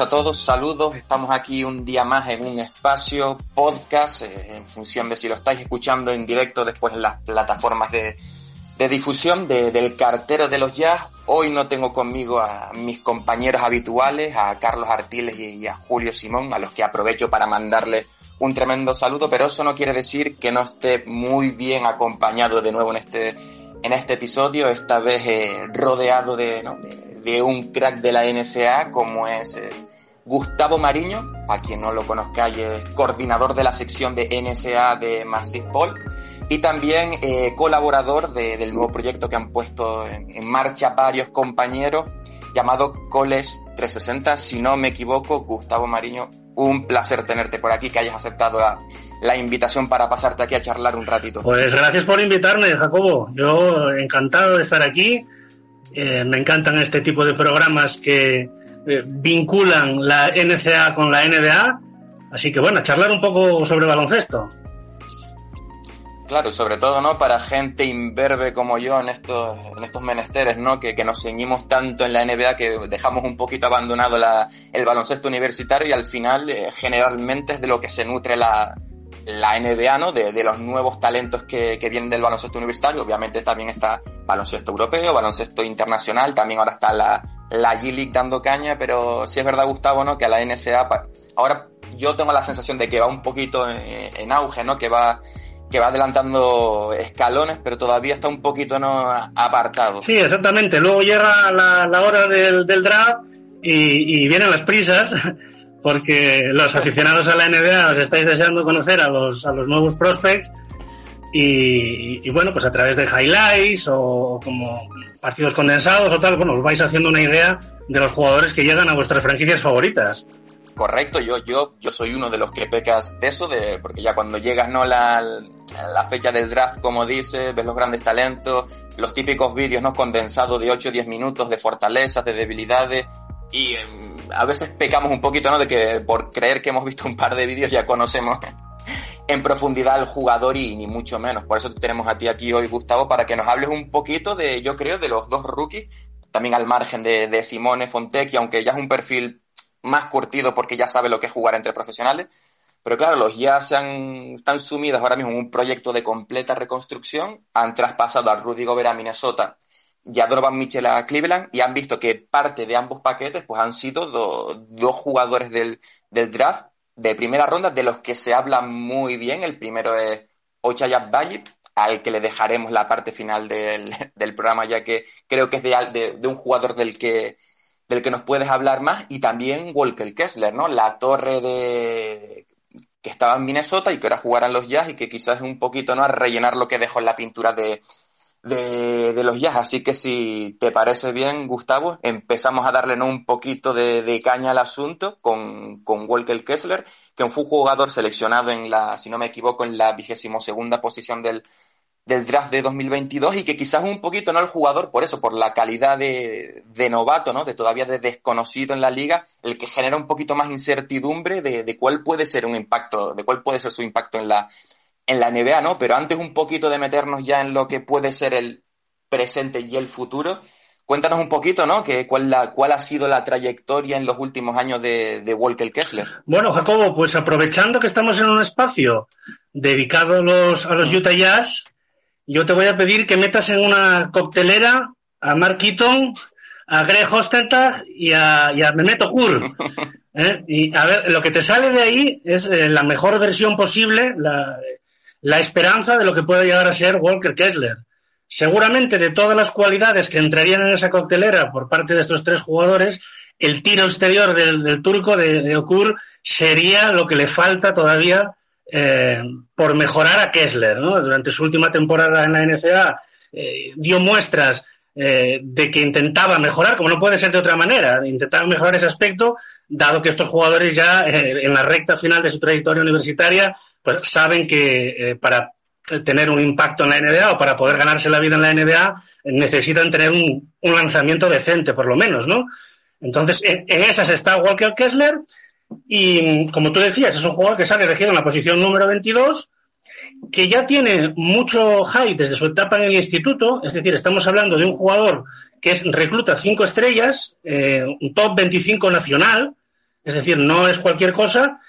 a todos, saludos. Estamos aquí un día más en un espacio podcast, eh, en función de si lo estáis escuchando en directo después en las plataformas de, difusión de, del cartero de los jazz. Hoy no tengo conmigo a mis compañeros habituales, a Carlos Artiles y a Julio Simón, a los que aprovecho para mandarle un tremendo saludo, pero eso no quiere decir que no esté muy bien acompañado de nuevo en este, en este episodio, esta vez eh, rodeado de un crack de la NSA como es eh, Gustavo Mariño, a quien no lo conozcáis, es coordinador de la sección de NSA de Massive Ball y también eh, colaborador de, del nuevo proyecto que han puesto en, marcha varios compañeros llamado Coles 360. Si no me equivoco, Gustavo Mariño, un placer tenerte por aquí, que hayas aceptado la, la, invitación para pasarte aquí a charlar un ratito. Pues gracias por invitarme, Jacobo. Yo encantado de estar aquí eh, me encantan este tipo de programas que eh, vinculan la NCA con la NBA. Así que bueno, charlar un poco sobre baloncesto. Claro, y sobre todo, ¿no? Para gente imberbe como yo en estos, en estos menesteres, ¿no? Que, que nos ceñimos tanto en la NBA que dejamos un poquito abandonado la, el baloncesto universitario y al final, eh, generalmente es de lo que se nutre la, la NBA, ¿no? De, de, los nuevos talentos que, que, vienen del baloncesto universitario. Obviamente también está baloncesto europeo, baloncesto internacional, también ahora está la, la G-League dando caña, pero sí es verdad, Gustavo, ¿no? Que a la NSA, ahora yo tengo la sensación de que va un poquito en, auge, ¿no? Que va, que va adelantando escalones, pero todavía está un poquito, ¿no? Apartado. Sí, exactamente. Luego llega la, la hora del, del draft y, y vienen las prisas porque los aficionados a la NBA os estáis deseando conocer a los, a los nuevos prospects. Y, y, bueno, pues a través de highlights o como partidos condensados o tal, bueno, os vais haciendo una idea de los jugadores que llegan a vuestras franquicias favoritas. Correcto, yo, yo, yo soy uno de los que pecas de eso, de, porque ya cuando llegas no la, la fecha del draft, como dice, ves los grandes talentos, los típicos vídeos no condensados de 8 o 10 minutos de fortalezas, de debilidades, y eh, a veces pecamos un poquito, ¿no? De que por creer que hemos visto un par de vídeos ya conocemos en profundidad al jugador y ni mucho menos. Por eso tenemos a ti aquí hoy, Gustavo, para que nos hables un poquito de, yo creo, de los dos rookies, también al margen de, de Simone Fontecchi, aunque ya es un perfil más curtido porque ya sabe lo que es jugar entre profesionales. Pero claro, los ya se han, están sumidos ahora mismo en un proyecto de completa reconstrucción. Han traspasado a Rudy Gobert a Minnesota y a Donovan Mitchell a Cleveland y han visto que parte de ambos paquetes pues han sido do, dos jugadores del, del, draft de primera ronda de los que se habla muy bien. El primero es Ochayab Bayip, al que le dejaremos la parte final del, del, programa ya que creo que es de, de, de, un jugador del que, del que nos puedes hablar más y también Walker Kessler, ¿no? La torre de que estaba en Minnesota y que ahora jugarán los Jazz y que quizás es un poquito, ¿no? A rellenar lo que dejó en la pintura de, de, los jazz. Así que si te parece bien, Gustavo, empezamos a darle ¿no? un poquito de, de, caña al asunto con, con Walker Kessler, que fue un jugador seleccionado en la, si no me equivoco, en la vigésimo segunda posición del, del draft de 2022 y que quizás un poquito no el jugador por eso, por la calidad de, de novato, ¿no? De todavía de desconocido en la liga, el que genera un poquito más incertidumbre de, de cuál puede ser un impacto, de cuál puede ser su impacto en la, en la NBA, ¿no? Pero antes un poquito de meternos ya en lo que puede ser el presente y el futuro, cuéntanos un poquito, ¿no? Que, cuál, la, ¿Cuál ha sido la trayectoria en los últimos años de, de Walker Kessler? Bueno, Jacobo, pues aprovechando que estamos en un espacio dedicado a los, a los Utah Jazz, yo te voy a pedir que metas en una coctelera a Mark Eaton, a Greg Hostentag y a, y a Okur. ¿eh? Y a ver, lo que te sale de ahí es eh, la mejor versión posible, la, la esperanza de lo que puede llegar a ser Walker Kessler. Seguramente de todas las cualidades que entrarían en esa coctelera por parte de estos tres jugadores, el tiro exterior del, turco de, de, Okur sería lo que le falta todavía eh, por mejorar a Kessler. ¿no? Durante su última temporada en la NCA eh, dio muestras eh, de que intentaba mejorar, como no puede ser de otra manera, intentaba mejorar ese aspecto, dado que estos jugadores ya en la recta final de su trayectoria universitaria pues saben que eh, para tener un impacto en la NBA o para poder ganarse la vida en la NBA necesitan tener un, lanzamiento decente, por lo menos, ¿no? Entonces, en, esas está Walker Kessler y, como tú decías, es un jugador que sale elegido en la posición número 22, que ya tiene mucho hype desde su etapa en el instituto, es decir, estamos hablando de un jugador que es recluta cinco estrellas, eh, un top 25 nacional, Es decir, no es cualquier cosa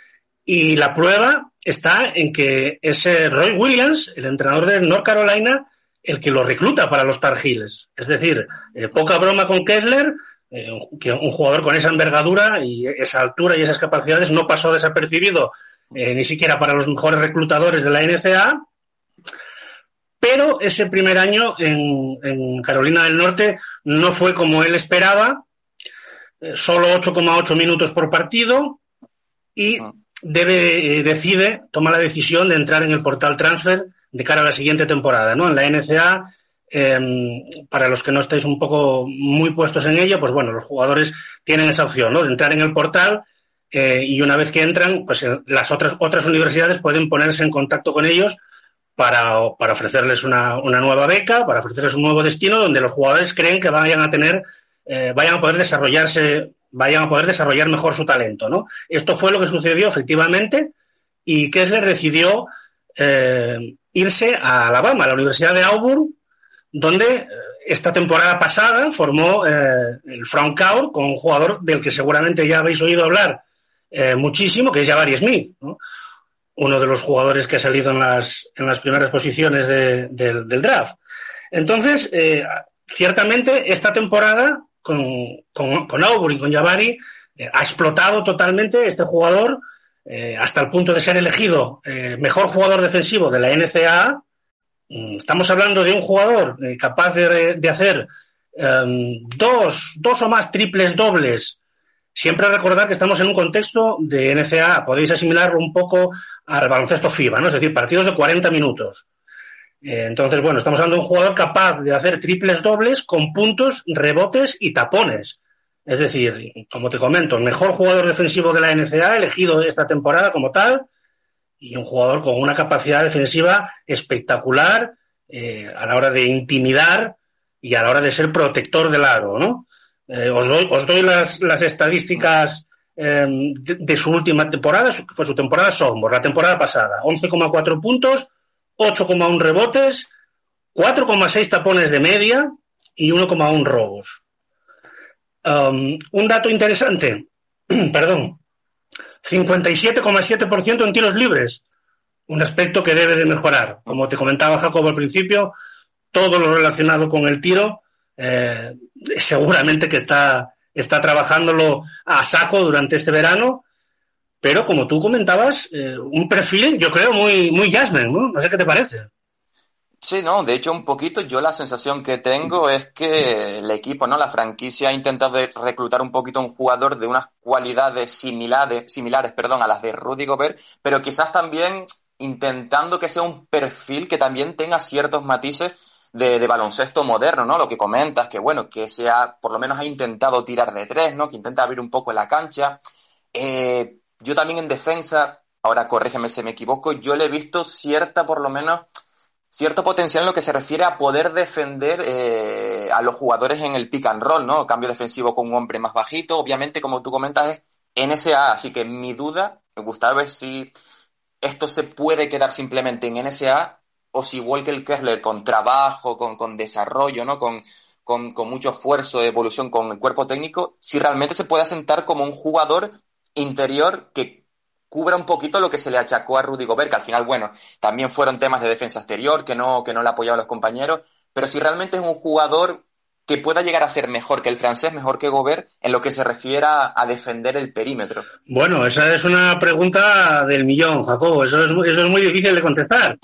y la prueba está en que es Roy Williams, el entrenador de North Carolina, el que lo recluta para los Tar Heels. Es decir, eh, poca broma con Kessler, eh, que un jugador con esa envergadura y esa altura y esas capacidades no pasó desapercibido eh, ni siquiera para los mejores reclutadores de la NCA. Pero ese primer año en, Carolina del Norte no fue como él esperaba, solo 8,8 minutos por partido y debe, decide, toma la decisión de entrar en el portal transfer de cara a la siguiente temporada, ¿no? En la NCA, em, para los que no estáis un poco muy puestos en ello, pues bueno, los jugadores tienen esa opción, ¿no? De entrar en el portal eh, y una vez que entran, pues eh, las otras, otras universidades pueden ponerse en contacto con ellos para, para ofrecerles una, una, nueva beca, para ofrecerles un nuevo destino donde los jugadores creen que vayan a tener, eh, vayan a poder desarrollarse, vayan a poder desarrollar mejor su talento, ¿no? Esto fue lo que sucedió efectivamente y Kessler decidió eh, irse a Alabama, a la Universidad de Auburn, donde eh, esta temporada pasada formó eh, el front court con un jugador del que seguramente ya habéis oído hablar muchísimo, que es Jabari Smith, uno de los jugadores que ha salido en las, en las primeras posiciones del draft. Entonces, ciertamente, esta temporada con, con, Auburn y con Jabari ha explotado totalmente este jugador eh, hasta el punto de ser elegido eh, mejor jugador defensivo de la NCAA. Mm, estamos hablando de un jugador eh, capaz de, hacer em, dos, dos o más triples dobles. Siempre recordar que estamos en un contexto de NCAA. Podéis asimilarlo un poco al baloncesto FIBA, ¿no? Es decir, partidos de 40 minutos. Entonces, bueno, estamos hablando de un jugador capaz de hacer triples dobles con puntos, rebotes y tapones. Es decir, como te comento, el mejor jugador defensivo de la NCA elegido esta temporada como tal y un jugador con una capacidad defensiva espectacular eh, a la hora de intimidar y a la hora de ser protector del aro, ¿no? Eh, os, doy, os doy las, estadísticas de, su última temporada, que fue su temporada sophomore, la temporada pasada. 11,4 puntos, 8,1 rebotes, 4,6 tapones de media y 1,1 robos. Um, un dato interesante, perdón, 57,7% en tiros libres, un aspecto que debe de mejorar. Como te comentaba Jacobo al principio, todo lo relacionado con el tiro, eh, seguramente que está, está trabajándolo a saco durante este verano, pero como tú comentabas, eh, un perfil, yo creo, muy, muy Jasmine, ¿no? No sé qué te parece. Sí, no, de hecho un poquito yo la sensación que tengo es que el equipo, ¿no? La franquicia ha intentado reclutar un poquito a un jugador de unas cualidades similares, similares, perdón, a las de Rudy Gobert, pero quizás también intentando que sea un perfil que también tenga ciertos matices de, baloncesto moderno, ¿no? Lo que comentas, que bueno, que sea, por lo menos ha intentado tirar de tres, ¿no? Que intenta abrir un poco la cancha. Eh, yo también en defensa, ahora corrígeme si me equivoco, yo le he visto cierta, por lo menos, cierto potencial en lo que se refiere a poder defender eh, a los jugadores en el pick and roll, ¿no? Cambio defensivo con un hombre más bajito. Obviamente, como tú comentas, es NSA. Así que mi duda, Gustavo, es si esto se puede quedar simplemente en NSA o si Walker Kessler con trabajo, con, con desarrollo, ¿no? Con, con, con mucho esfuerzo evolución con el cuerpo técnico, si realmente se puede asentar como un jugador interior que cubra un poquito lo que se le achacó a Rudy Gobert, que al final, bueno, también fueron temas de defensa exterior, que no, que no le apoyaban los compañeros, pero si realmente es un jugador que pueda llegar a ser mejor que el francés, mejor que Gobert, en lo que se refiere a, defender el perímetro. Bueno, esa es una pregunta del millón, Jacobo. Eso es, eso es muy difícil de contestar.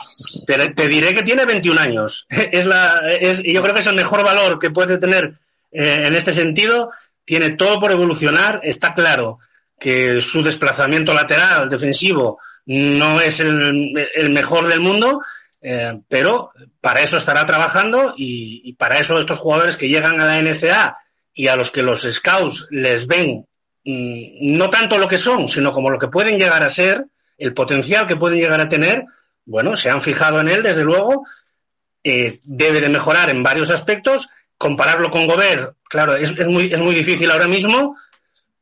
Te, diré que tiene 21 años. Es la, es, yo creo que es el mejor valor que puede tener eh, en este sentido. Tiene todo por evolucionar, está claro que su desplazamiento lateral defensivo no es el, mejor del mundo, eh, pero para eso estará trabajando y, para eso estos jugadores que llegan a la NCA y a los que los scouts les ven mm, no tanto lo que son, sino como lo que pueden llegar a ser, el potencial que pueden llegar a tener, bueno, se han fijado en él, desde luego, eh, debe de mejorar en varios aspectos. Compararlo con Gobert, claro, es, es, muy, es muy difícil ahora mismo,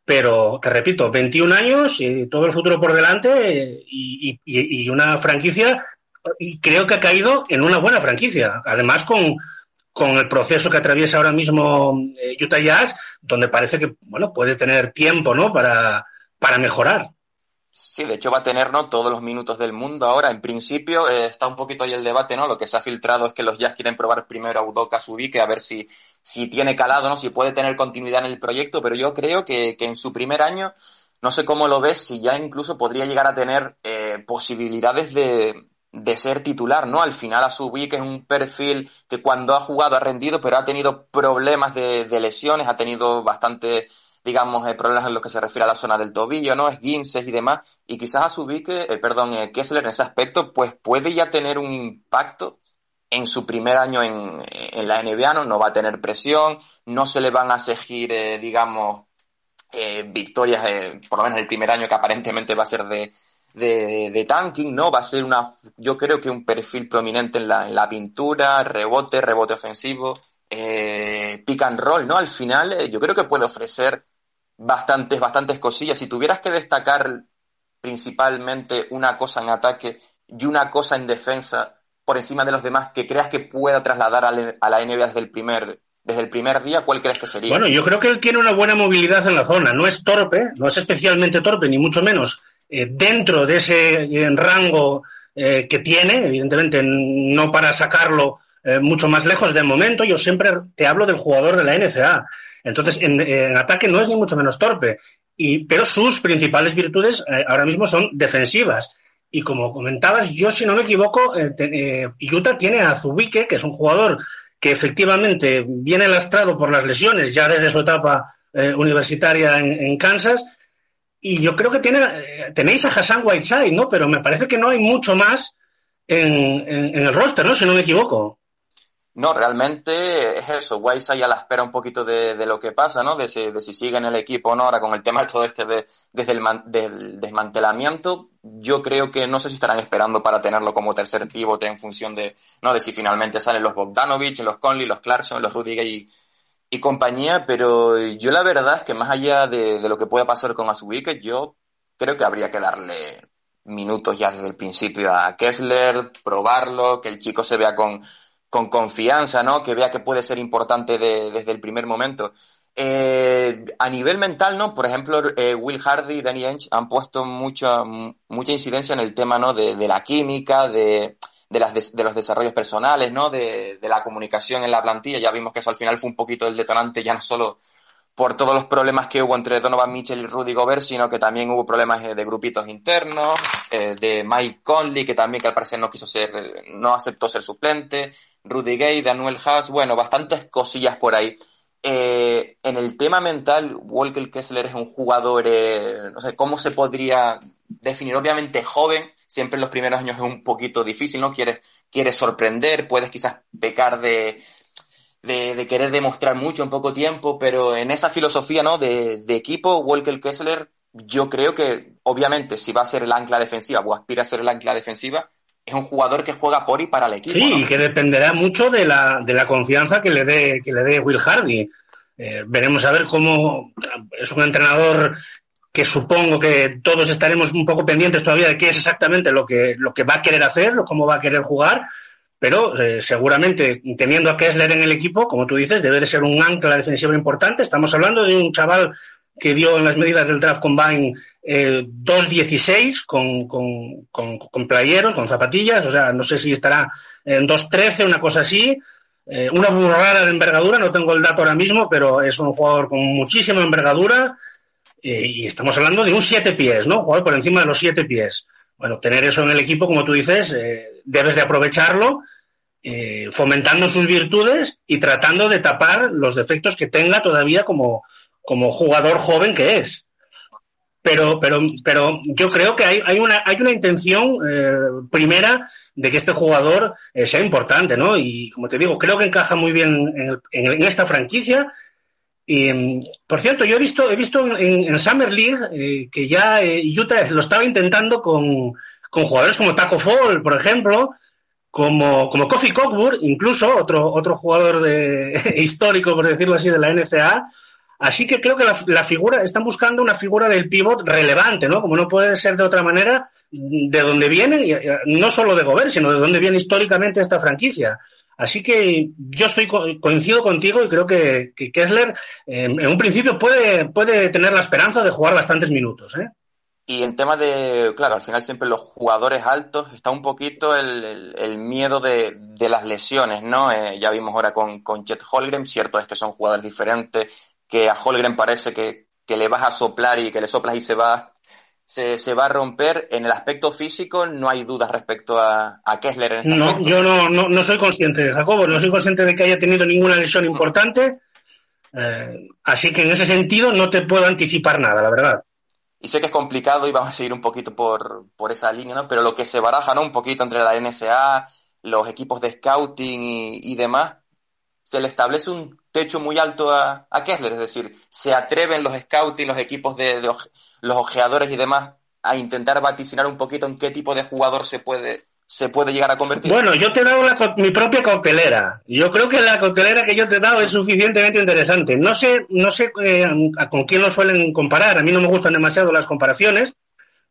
pero te repito, 21 años y todo el futuro por delante y, una franquicia, y creo que ha caído en una buena franquicia. Además, con, con el proceso que atraviesa ahora mismo eh, Utah Jazz, donde parece que bueno puede tener tiempo ¿no? para, para mejorar. Sí, de hecho va a tener no todos los minutos del mundo ahora. En principio eh, está un poquito ahí el debate, ¿no? Lo que se ha filtrado es que los Jazz quieren probar primero a Udoka Subike a ver si, si tiene calado, ¿no? Si puede tener continuidad en el proyecto, pero yo creo que, que en su primer año, no sé cómo lo ves, si ya incluso podría llegar a tener eh, posibilidades de, de ser titular, ¿no? Al final a Subike es un perfil que cuando ha jugado ha rendido, pero ha tenido problemas de, de lesiones, ha tenido bastante digamos, eh, problemas en los que se refiere a la zona del tobillo, ¿no? Esguinces y demás. Y quizás a su eh, perdón, eh, Kessler en ese aspecto, pues puede ya tener un impacto en su primer año en, en la NBA, ¿no? No va a tener presión, no se le van a exigir, eh, digamos, eh, victorias, por lo menos el primer año que aparentemente va a ser de, de, tanking, ¿no? Va a ser una, yo creo que un perfil prominente en la, en la pintura, rebote, rebote ofensivo, eh, pick and roll, ¿no? Al final, yo creo que puede ofrecer bastantes, bastantes cosillas. Si tuvieras que destacar principalmente una cosa en ataque y una cosa en defensa por encima de los demás que creas que pueda trasladar a la NBA desde el primer desde el primer día, ¿cuál crees que sería? Bueno, yo creo que él tiene una buena movilidad en la zona. No es torpe, no es especialmente torpe, ni mucho menos. Eh, dentro de ese eh, rango eh, que tiene, evidentemente no para sacarlo mucho más lejos de momento, yo siempre te hablo del jugador de la NCA. Entonces, en, ataque no es ni mucho menos torpe, y, pero sus principales virtudes eh, ahora mismo son defensivas. Y como comentabas, yo si no me equivoco, eh, te, Utah tiene a Zubike, que es un jugador que efectivamente viene lastrado por las lesiones ya desde su etapa universitaria en, Kansas, y yo creo que tiene, tenéis a Hassan Whiteside, ¿no? Pero me parece que no hay mucho más en, en, el roster, ¿no? Si no me equivoco. No, realmente es eso. Whiteside a la espera un poquito de, de, lo que pasa, ¿no? De si, de si sigue en el equipo o no. Ahora con el tema todo este de, desde el del desmantelamiento, yo creo que no sé si estarán esperando para tenerlo como tercer pivote en función de, ¿no? De si finalmente salen los Bogdanovich, los Conley, los Clarkson, los Rudiger y, y compañía. Pero yo la verdad es que más allá de, de lo que pueda pasar con Asubique, yo creo que habría que darle minutos ya desde el principio a Kessler, probarlo, que el chico se vea con con confianza, ¿no? Que vea que puede ser importante de, desde el primer momento. Eh, a nivel mental, ¿no? Por ejemplo, eh, Will Hardy y Danny Ainge han puesto mucha, mucha incidencia en el tema, ¿no? De, de la química, de, de, de, de, los desarrollos personales, ¿no? De, de, la comunicación en la plantilla. Ya vimos que eso al final fue un poquito el detonante, ya no solo por todos los problemas que hubo entre Donovan Mitchell y Rudy Gobert, sino que también hubo problemas de grupitos internos, eh, de Mike Conley, que también que al parecer no quiso ser, no aceptó ser suplente, Rudy Gay, Daniel Haas, bueno, bastantes cosillas por ahí. Eh, en el tema mental, Walker Kessler es un jugador, eh, no sé, ¿cómo se podría definir? Obviamente joven, siempre en los primeros años es un poquito difícil, ¿no? Quieres, quieres sorprender, puedes quizás pecar de, de, querer demostrar mucho en poco tiempo, pero en esa filosofía, ¿no? De, de equipo, Walker Kessler, yo creo que, obviamente, si va a ser el ancla defensiva o aspira a ser el ancla defensiva, es un jugador que juega por y para el equipo. Sí, ¿no? y que dependerá mucho de la, de la confianza que le dé, que le dé Will Hardy. Eh, veremos a ver cómo es un entrenador que supongo que todos estaremos un poco pendientes todavía de qué es exactamente lo que, lo que va a querer hacer, cómo va a querer jugar, pero eh, seguramente teniendo a Kessler en el equipo, como tú dices, debe de ser un ancla defensivo importante. Estamos hablando de un chaval que dio en las medidas del draft combine eh, 2.16 con, con, con, playeros, con zapatillas, o sea, no sé si estará en 2.13, una cosa así. Eh, una burrada de envergadura, no tengo el dato ahora mismo, pero es un jugador con muchísima envergadura eh, y estamos hablando de un 7 pies, ¿no? Jugador por encima de los 7 pies. Bueno, tener eso en el equipo, como tú dices, eh, debes de aprovecharlo, fomentando sus virtudes y tratando de tapar los defectos que tenga todavía como, como jugador joven que es pero, pero, pero yo creo que hay, una, hay una intención eh, primera de que este jugador eh, sea importante, ¿no? Y como te digo, creo que encaja muy bien en, en, en esta franquicia. Y, por cierto, yo he visto, he visto en, en Summer League eh, que ya eh, Utah lo estaba intentando con, con jugadores como Taco Fall, por ejemplo, como, como Kofi Cockburn, incluso otro, otro jugador de, histórico, por decirlo así, de la NCAA, Así que creo que la, figura, están buscando una figura del pivot relevante, ¿no? Como no puede ser de otra manera, de donde viene, no solo de Gobert, sino de donde viene históricamente esta franquicia. Así que yo estoy coincido contigo y creo que, Kessler en un principio puede, puede tener la esperanza de jugar bastantes minutos. ¿eh? Y en tema de, claro, al final siempre los jugadores altos está un poquito el, miedo de, las lesiones, ¿no? Eh, ya vimos ahora con, con Chet Holgren, cierto es que son jugadores diferentes, que a Holgren parece que, que le vas a soplar y que le soplas y se va se, se, va a romper. En el aspecto físico no hay dudas respecto a, a Kessler en este No, yo no, no, no, soy consciente, Jacobo, no soy consciente de que haya tenido ninguna lesión importante. Eh, así que en ese sentido no te puedo anticipar nada, la verdad. Y sé que es complicado y vamos a seguir un poquito por, por esa línea, ¿no? Pero lo que se baraja, ¿no? Un poquito entre la NSA, los equipos de scouting y, y demás, se le establece un techo muy alto a, Kessler, es decir, se atreven los scouting, los equipos de, los ojeadores y demás a intentar vaticinar un poquito en qué tipo de jugador se puede se puede llegar a convertir. Bueno, yo te he dado mi propia coctelera. Yo creo que la coctelera que yo te he dado es suficientemente interesante. No sé, no sé eh, con quién lo suelen comparar. A mí no me gustan demasiado las comparaciones,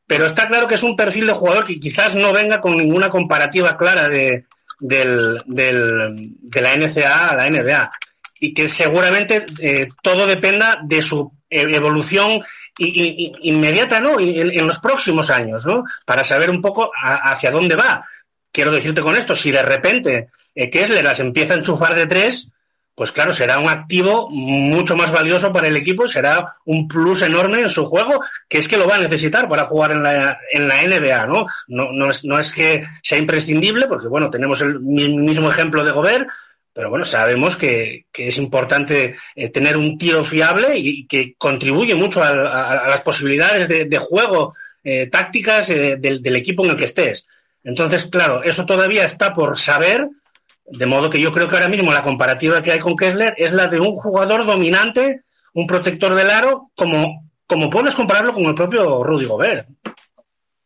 pero está claro que es un perfil de jugador que quizás no venga con ninguna comparativa clara de, del, del, de la NCA a la NBA y que seguramente eh, todo dependa de su evolución inmediata, ¿no? En, en, los próximos años, ¿no? Para saber un poco hacia dónde va. Quiero decirte con esto, si de repente eh, Kessler las empieza a enchufar de tres, pues claro, será un activo mucho más valioso para el equipo será un plus enorme en su juego, que es que lo va a necesitar para jugar en la, en la NBA, ¿no? No, no, es, no es que sea imprescindible, porque bueno, tenemos el mismo ejemplo de Gobert, pero bueno, sabemos que, que es importante eh, tener un tiro fiable y, que contribuye mucho a, las posibilidades de, juego eh, tácticas eh, del, equipo en el que estés. Entonces, claro, eso todavía está por saber, de modo que yo creo que ahora mismo la comparativa que hay con Kessler es la de un jugador dominante, un protector del aro, como, como puedes compararlo con el propio Rudy Gobert.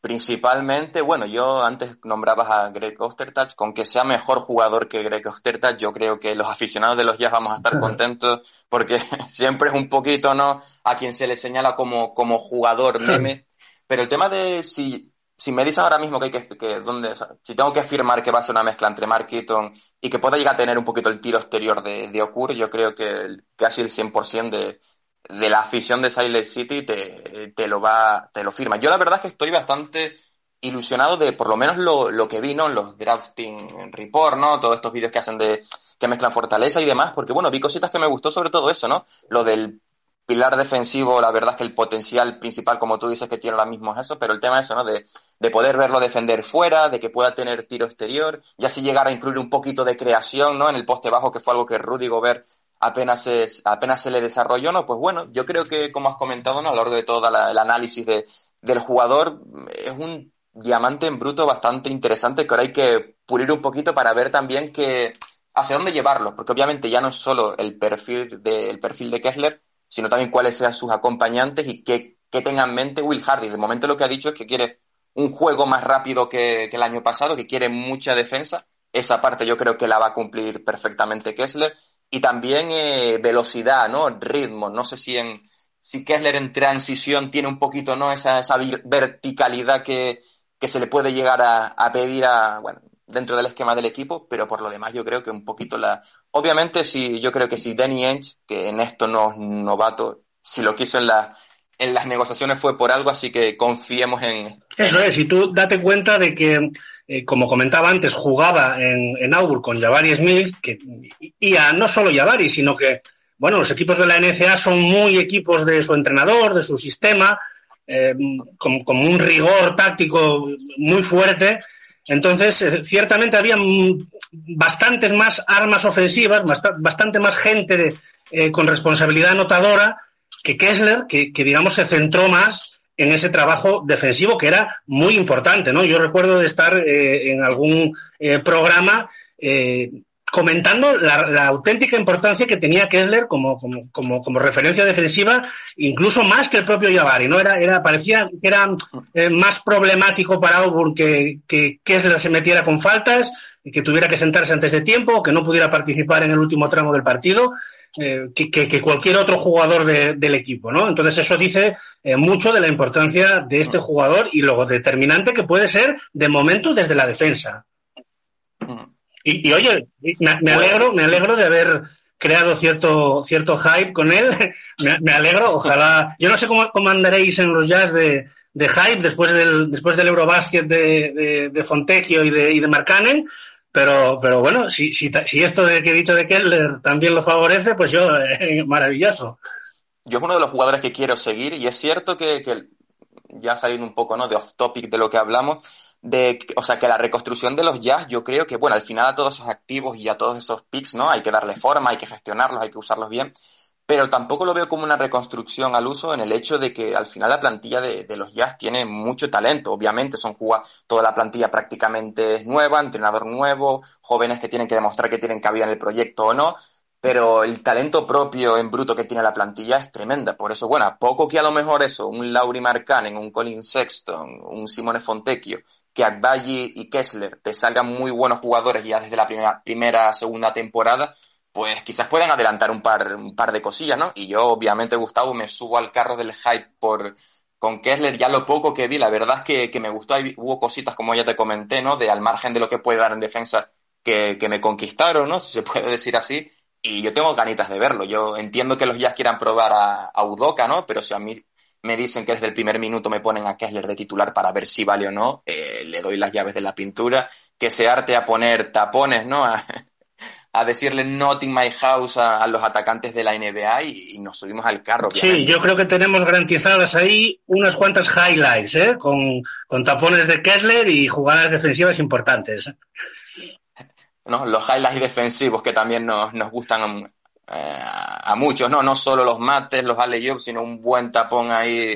Principalmente, bueno, yo antes nombrabas a Greg Ostertag, con que sea mejor jugador que Greg Ostertag, yo creo que los aficionados de los Jazz vamos a estar contentos, porque siempre es un poquito, ¿no? A quien se le señala como, como jugador meme. Pero el tema de si, si me dices ahora mismo que hay que, que donde, si tengo que afirmar que va a ser una mezcla entre Mark Eaton y que pueda llegar a tener un poquito el tiro exterior de, de Okur, yo creo que casi el 100% de, de la afición de Silent City te, te, lo va, te lo firma. Yo la verdad es que estoy bastante ilusionado de por lo menos lo, lo que vino en los drafting report, ¿no? Todos estos vídeos que hacen de, que mezclan fortaleza y demás, porque bueno, vi cositas que me gustó sobre todo eso, ¿no? Lo del pilar defensivo, la verdad es que el potencial principal, como tú dices, que tiene ahora mismo es eso, pero el tema es eso, ¿no? De, de poder verlo defender fuera, de que pueda tener tiro exterior, ya si llegara a incluir un poquito de creación, ¿no? En el poste bajo, que fue algo que Rudy Gobert apenas, es, apenas se le desarrolló, ¿no? Pues bueno, yo creo que, como has comentado, ¿no? A lo largo de todo la, el análisis de, del jugador, es un diamante en bruto bastante interesante que ahora hay que pulir un poquito para ver también que hacia dónde llevarlo, porque obviamente ya no es solo el perfil de, el perfil de Kessler, sino también cuáles sean sus acompañantes y qué, qué tenga en mente Will Hardy. De momento lo que ha dicho es que quiere un juego más rápido que, que el año pasado, que quiere mucha defensa. Esa parte yo creo que la va a cumplir perfectamente Kessler y también eh, velocidad, ¿no? Ritmo. No sé si en si Kessler en transición tiene un poquito, ¿no? Esa, esa verticalidad que, que se le puede llegar a, a, pedir a, bueno, dentro del esquema del equipo, pero por lo demás yo creo que un poquito la... Obviamente si, yo creo que si Danny Ainge, que en esto no es novato, si lo quiso en la, en las negociaciones fue por algo, así que confiemos en... Eso es, y tú date cuenta de que eh, como comentaba antes, jugaba en, en Auburn con Jabari Smith, que, y a no solo Jabari, sino que, bueno, los equipos de la NCA son muy equipos de su entrenador, de su sistema, eh, con, con, un rigor táctico muy fuerte. Entonces, eh, ciertamente había bastantes más armas ofensivas, bastante más gente eh, con responsabilidad anotadora que Kessler, que, digamos se centró más en ese trabajo defensivo que era muy importante, ¿no? Yo recuerdo de estar eh, en algún programa comentando la, auténtica importancia que tenía Kessler como, como, como, referencia defensiva, incluso más que el propio Jabari, ¿no? Era, era, parecía que era eh, más problemático para Auburn que, Kessler se metiera con faltas, que tuviera que sentarse antes de tiempo, que no pudiera participar en el último tramo del partido eh, que, que, cualquier otro jugador de, del equipo, ¿no? Entonces eso dice eh, mucho de la importancia de este jugador y lo determinante que puede ser de momento desde la defensa. Y, oye, me, alegro, me alegro de haber creado cierto, cierto hype con él. me, alegro, ojalá. Yo no sé cómo, cómo andaréis en los jazz de, de hype después del, después del Eurobasket de, de, de Fontecchio y de, y de Marcanen, pero, pero bueno, si, si, si esto de que he dicho de Keller también lo favorece, pues yo, eh, maravilloso. Yo es uno de los jugadores que quiero seguir y es cierto que, que ya saliendo un poco ¿no? de off topic de lo que hablamos, de, o sea, que la reconstrucción de los jazz, yo creo que, bueno, al final a todos esos activos y a todos esos picks, ¿no? Hay que darle forma, hay que gestionarlos, hay que usarlos bien pero tampoco lo veo como una reconstrucción al uso en el hecho de que al final la plantilla de, los Jazz tiene mucho talento. Obviamente son toda la plantilla prácticamente es nueva, entrenador nuevo, jóvenes que tienen que demostrar que tienen cabida en el proyecto o no, pero el talento propio en bruto que tiene la plantilla es tremenda. Por eso, bueno, poco que a lo mejor eso, un Lauri Markkanen, un Colin Sexton, un Simone Fontecchio, que Agbayi y Kessler te salgan muy buenos jugadores ya desde la primera, primera segunda temporada, pues quizás pueden adelantar un par, un par de cosillas, ¿no? Y yo, obviamente, Gustavo, me subo al carro del hype por con Kessler, ya lo poco que vi, la verdad es que, me gustó, hubo cositas, como ya te comenté, ¿no? De al margen de lo que puede dar en defensa, que, me conquistaron, ¿no? Si se puede decir así, y yo tengo ganitas de verlo. Yo entiendo que los Jazz quieran probar a, Udoca, ¿no? Pero si a mí me dicen que desde el primer minuto me ponen a Kessler de titular para ver si vale o no, eh, le doy las llaves de la pintura, que se arte a poner tapones, ¿no? a decirle not in my house a, los atacantes de la NBA y, nos subimos al carro. Sí, yo creo que tenemos garantizadas ahí unas cuantas highlights, ¿eh? con, con tapones de Kessler y jugadas defensivas importantes. ¿no? Los highlights defensivos que también nos, nos gustan eh, a muchos, ¿no? No solo los mates, los alley sino un buen tapón ahí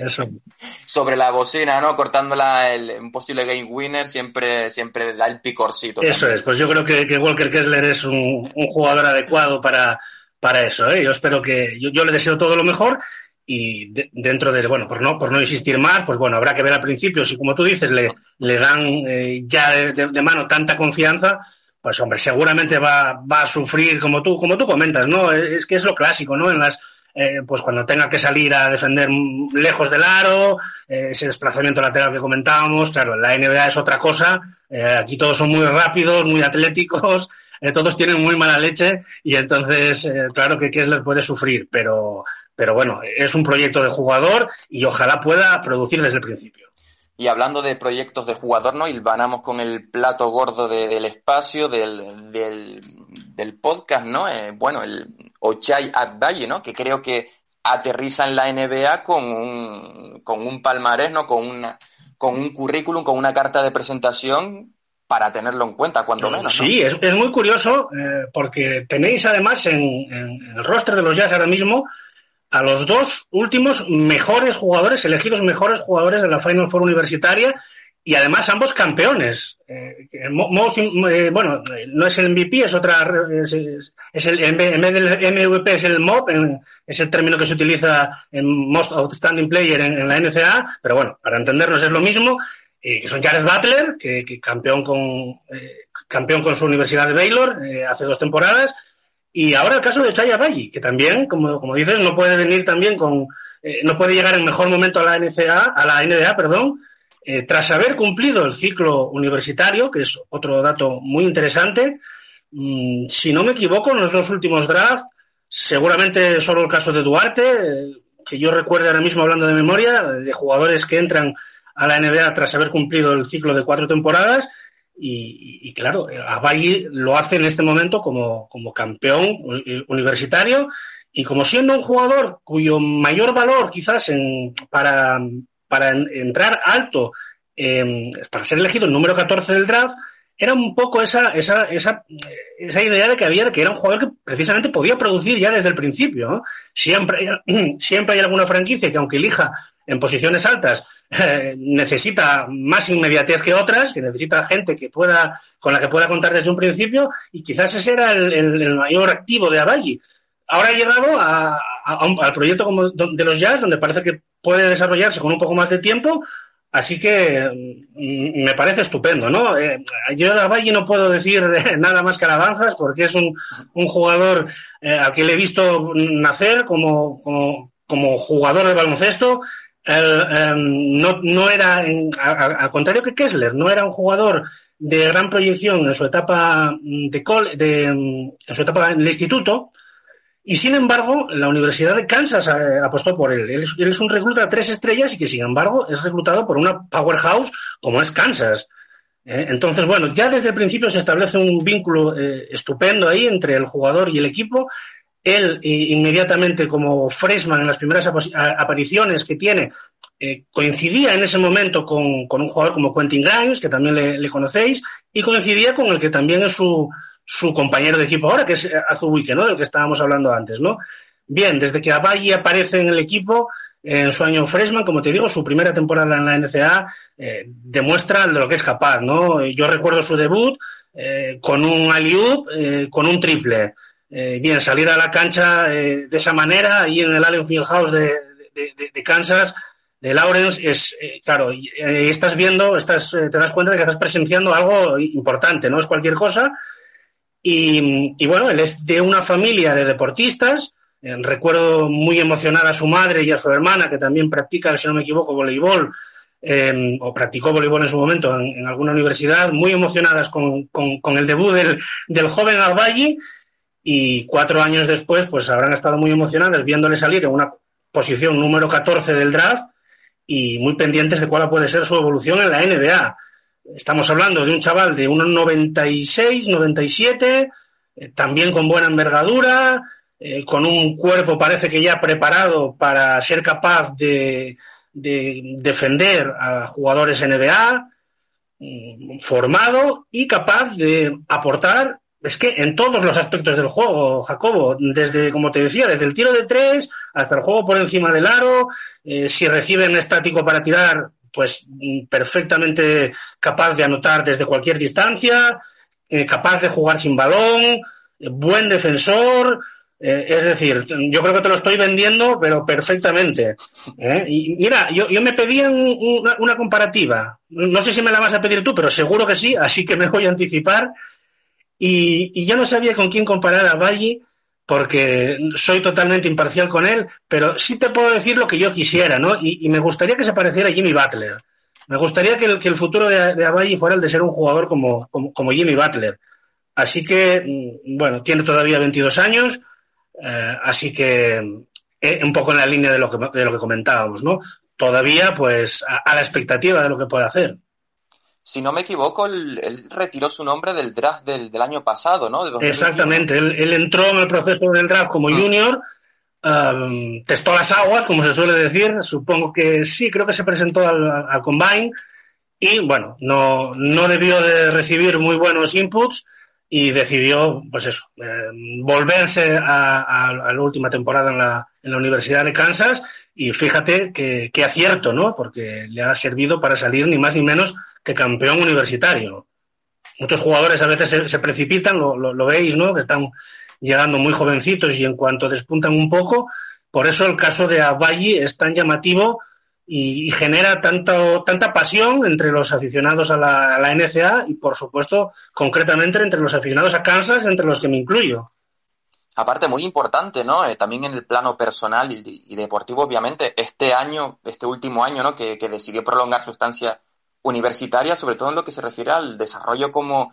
sobre la bocina, ¿no? Cortando el, un posible game winner siempre, siempre da el picorcito. Eso es, pues yo creo que, Walker Kessler es un, jugador adecuado para, para eso, ¿eh? Yo espero que, yo, le deseo todo lo mejor y dentro de, bueno, por no, por no insistir más, pues bueno, habrá que ver al principio si como tú dices le, le dan eh, ya de mano tanta confianza, pues hombre, seguramente va, va a sufrir como tú, como tú comentas, ¿no? Es que es lo clásico, ¿no? En las, eh, pues cuando tenga que salir a defender lejos del aro, eh, ese desplazamiento lateral que comentábamos, claro, la NBA es otra cosa, eh, aquí todos son muy rápidos, muy atléticos, todos tienen muy mala leche y entonces, claro que Kessler puede sufrir, pero, pero bueno, es un proyecto de jugador y ojalá pueda producir desde el principio. Y hablando de proyectos de jugador, ¿no? vanamos con el plato gordo del espacio, del, del, podcast, ¿no? Eh, bueno, el Ochai Adbaye, ¿no? Que creo que aterriza en la NBA con un, con un palmarés, ¿no? Con, una, con un currículum, con una carta de presentación para tenerlo en cuenta, cuando menos. Sí, es, es, muy curioso eh, porque tenéis además en, en, el roster de los Jazz ahora mismo a los dos últimos mejores jugadores, elegidos mejores jugadores de la Final Four universitaria y además ambos campeones. Eh, eh, bueno, no es el MVP, es otra, es, el, en vez del MVP es el MOP, es el término que se utiliza en Most Outstanding Player en, la NCAA, pero bueno, para entendernos es lo mismo, eh, que son Jared Butler, que, campeón con, campeón con su Universidad de Baylor hace dos temporadas, y ahora el caso de Chaya Valle, que también, como, como dices, no puede venir también con, eh, no puede llegar en mejor momento a la NCA, a la NBA, perdón, eh, tras haber cumplido el ciclo universitario, que es otro dato muy interesante. Mm, si no me equivoco, en los dos últimos drafts, seguramente solo el caso de Duarte, eh, que yo recuerdo ahora mismo hablando de memoria, de jugadores que entran a la NBA tras haber cumplido el ciclo de cuatro temporadas, y, claro, Abayi lo hace en este momento como, como campeón universitario y como siendo un jugador cuyo mayor valor quizás en, para, para entrar alto, para ser elegido el número 14 del draft, era un poco esa, esa, esa, esa idea de que había que era un jugador que precisamente podía producir ya desde el principio. Siempre, siempre hay alguna franquicia que aunque elija en posiciones altas eh, necesita más inmediatez que otras, que necesita gente que pueda, con la que pueda contar desde un principio, y quizás ese era el, mayor activo de Avalli. Ahora ha llegado al proyecto como de los Jazz, donde parece que puede desarrollarse con un poco más de tiempo, así que mm, me parece estupendo, ¿no? Eh, yo de Avalli no puedo decir nada más que alabanzas, porque es un, jugador eh, al que le he visto nacer como jugador de baloncesto, em, no, no, era, al contrario que Kessler, no era un jugador de gran proyección en su etapa de, de en su etapa en el instituto, y sin embargo, la Universidad de Kansas eh, apostó por él. él. es, un recluta de tres estrellas y que sin embargo es reclutado por una powerhouse como es Kansas. ¿eh? entonces, bueno, ya desde el principio se establece un vínculo eh, estupendo ahí entre el jugador y el equipo. Él inmediatamente como freshman en las primeras apariciones que tiene, coincidía en ese momento con, un jugador como Quentin Grimes, que también le, conocéis, y coincidía con el que también es su, su compañero de equipo ahora, que es Azubuike, ¿no? Del que estábamos hablando antes, ¿no? Bien, desde que Abayi aparece en el equipo, en su año freshman, como te digo, su primera temporada en la NCA eh, demuestra de lo que es capaz, ¿no? Yo recuerdo su debut eh, con un alley eh, con un triple. Bien, salir a la cancha de esa manera, ahí en el Allen Fieldhouse de, de, Kansas, de Lawrence, es, claro, estás viendo, estás, te das cuenta de que estás presenciando algo importante, no es cualquier cosa, y, bueno, él es de una familia de deportistas. Eh, recuerdo muy emocionada a su madre y a su hermana, que también practica, si no me equivoco, voleibol, eh, o practicó voleibol en su momento en, alguna universidad, muy emocionadas con, con, el debut del, del joven Albayi. Y cuatro años después, pues habrán estado muy emocionadas viéndole salir en una posición número 14 del draft y muy pendientes de cuál puede ser su evolución en la NBA. Estamos hablando de un chaval de unos 96, 97, eh, también con buena envergadura, eh, con un cuerpo parece que ya preparado para ser capaz de, defender a jugadores NBA, mm, formado y capaz de aportar, es que en todos los aspectos del juego, Jacobo, desde, como te decía, desde el tiro de tres hasta el juego por encima del aro, eh, si reciben estático para tirar, pues mm, perfectamente capaz de anotar desde cualquier distancia, eh, capaz de jugar sin balón, eh, buen defensor, eh, es decir, yo creo que te lo estoy vendiendo, pero perfectamente. Y mira, yo, yo me pedía una, comparativa. No sé si me la vas a pedir tú, pero seguro que sí, así que me voy a anticipar. Y, y yo no sabía con quién comparar a Valle porque soy totalmente imparcial con él, pero sí te puedo decir lo que yo quisiera, ¿no? Y, me gustaría que se pareciera a Jimmy Butler. Me gustaría que el, que el futuro de, de fuera el de ser un jugador como, como, Jimmy Butler. Así que, mm, bueno, tiene todavía 22 años, eh, así que eh, un poco en la línea de lo que, de lo que comentábamos, ¿no? Todavía, pues, a la expectativa de lo que puede hacer si no me equivoco, él, retiró su nombre del draft del, año pasado, ¿no? Exactamente, él, entró en el proceso del draft como ah. junior, um, testó las aguas, como se suele decir, supongo que sí, creo que se presentó al, Combine y bueno, no, no debió de recibir muy buenos inputs y decidió, pues eso, eh, volverse a, la última temporada en la, en la Universidad de Kansas y fíjate que, que acierto, ¿no? Porque le ha servido para salir ni más ni menos que campeón universitario. Muchos jugadores a veces se, precipitan, lo, veis, ¿no? Que están llegando muy jovencitos y en cuanto despuntan un poco, por eso el caso de Abayi es tan llamativo y, genera tanto, tanta pasión entre los aficionados a la, a NCA y, por supuesto, concretamente entre los aficionados a Kansas, entre los que me incluyo. Aparte, muy importante, ¿no? Eh, también en el plano personal y, deportivo, obviamente, este año, este último año, ¿no? Que, que decidió prolongar su estancia universitaria, sobre todo en lo que se refiere al desarrollo como,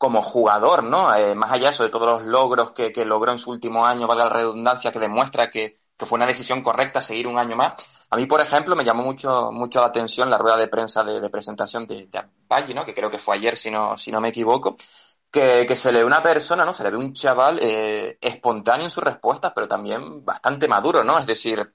como jugador, ¿no? Eh, más allá de todos los logros que, que, logró en su último año, valga la redundancia, que demuestra que, que, fue una decisión correcta seguir un año más. A mí, por ejemplo, me llamó mucho, mucho la atención la rueda de prensa de, de presentación de, de ¿no? Que creo que fue ayer, si no, si no me equivoco. Que, que se le ve una persona, ¿no? Se le ve un chaval eh, espontáneo en sus respuestas, pero también bastante maduro, ¿no? Es decir,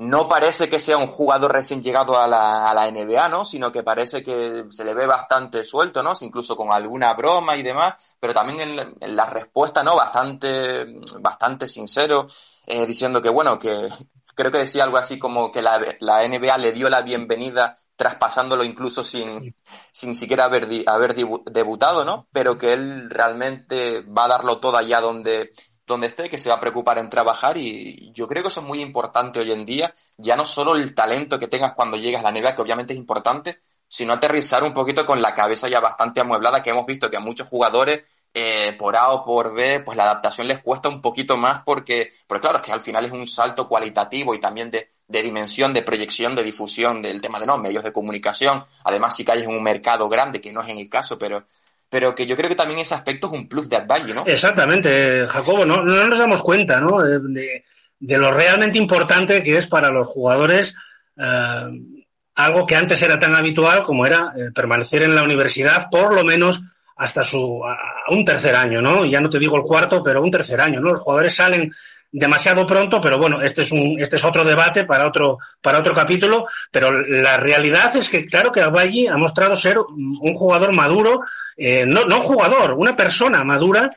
no parece que sea un jugador recién llegado a la, a la, NBA, ¿no? Sino que parece que se le ve bastante suelto, ¿no? Incluso con alguna broma y demás, pero también en, la respuesta, ¿no? Bastante, bastante sincero, eh, diciendo que, bueno, que creo que decía algo así como que la, la NBA le dio la bienvenida traspasándolo incluso sin, sin siquiera haber, haber debutado, ¿no? Pero que él realmente va a darlo todo allá donde donde esté, que se va a preocupar en trabajar y yo creo que eso es muy importante hoy en día, ya no solo el talento que tengas cuando llegas a la NBA, que obviamente es importante, sino aterrizar un poquito con la cabeza ya bastante amueblada, que hemos visto que a muchos jugadores eh, por A o por B, pues la adaptación les cuesta un poquito más porque, porque claro, es que al final es un salto cualitativo y también de, de dimensión, de proyección, de difusión del tema de no medios de comunicación. Además, que hay en un mercado grande, que no es en el caso, pero, pero que yo creo que también ese aspecto es un plus de Advalle, ¿no? Exactamente, Jacobo, no, no nos damos cuenta, ¿no? De, lo realmente importante que es para los jugadores eh, algo que antes era tan habitual como era eh, permanecer en la universidad por lo menos hasta su un tercer año, ¿no? Ya no te digo el cuarto, pero un tercer año, ¿no? Los jugadores salen demasiado pronto, pero bueno, este es un, este es otro debate para otro, para otro capítulo, pero la realidad es que claro que Abayi ha mostrado ser un jugador maduro, eh, no, no un jugador, una persona madura,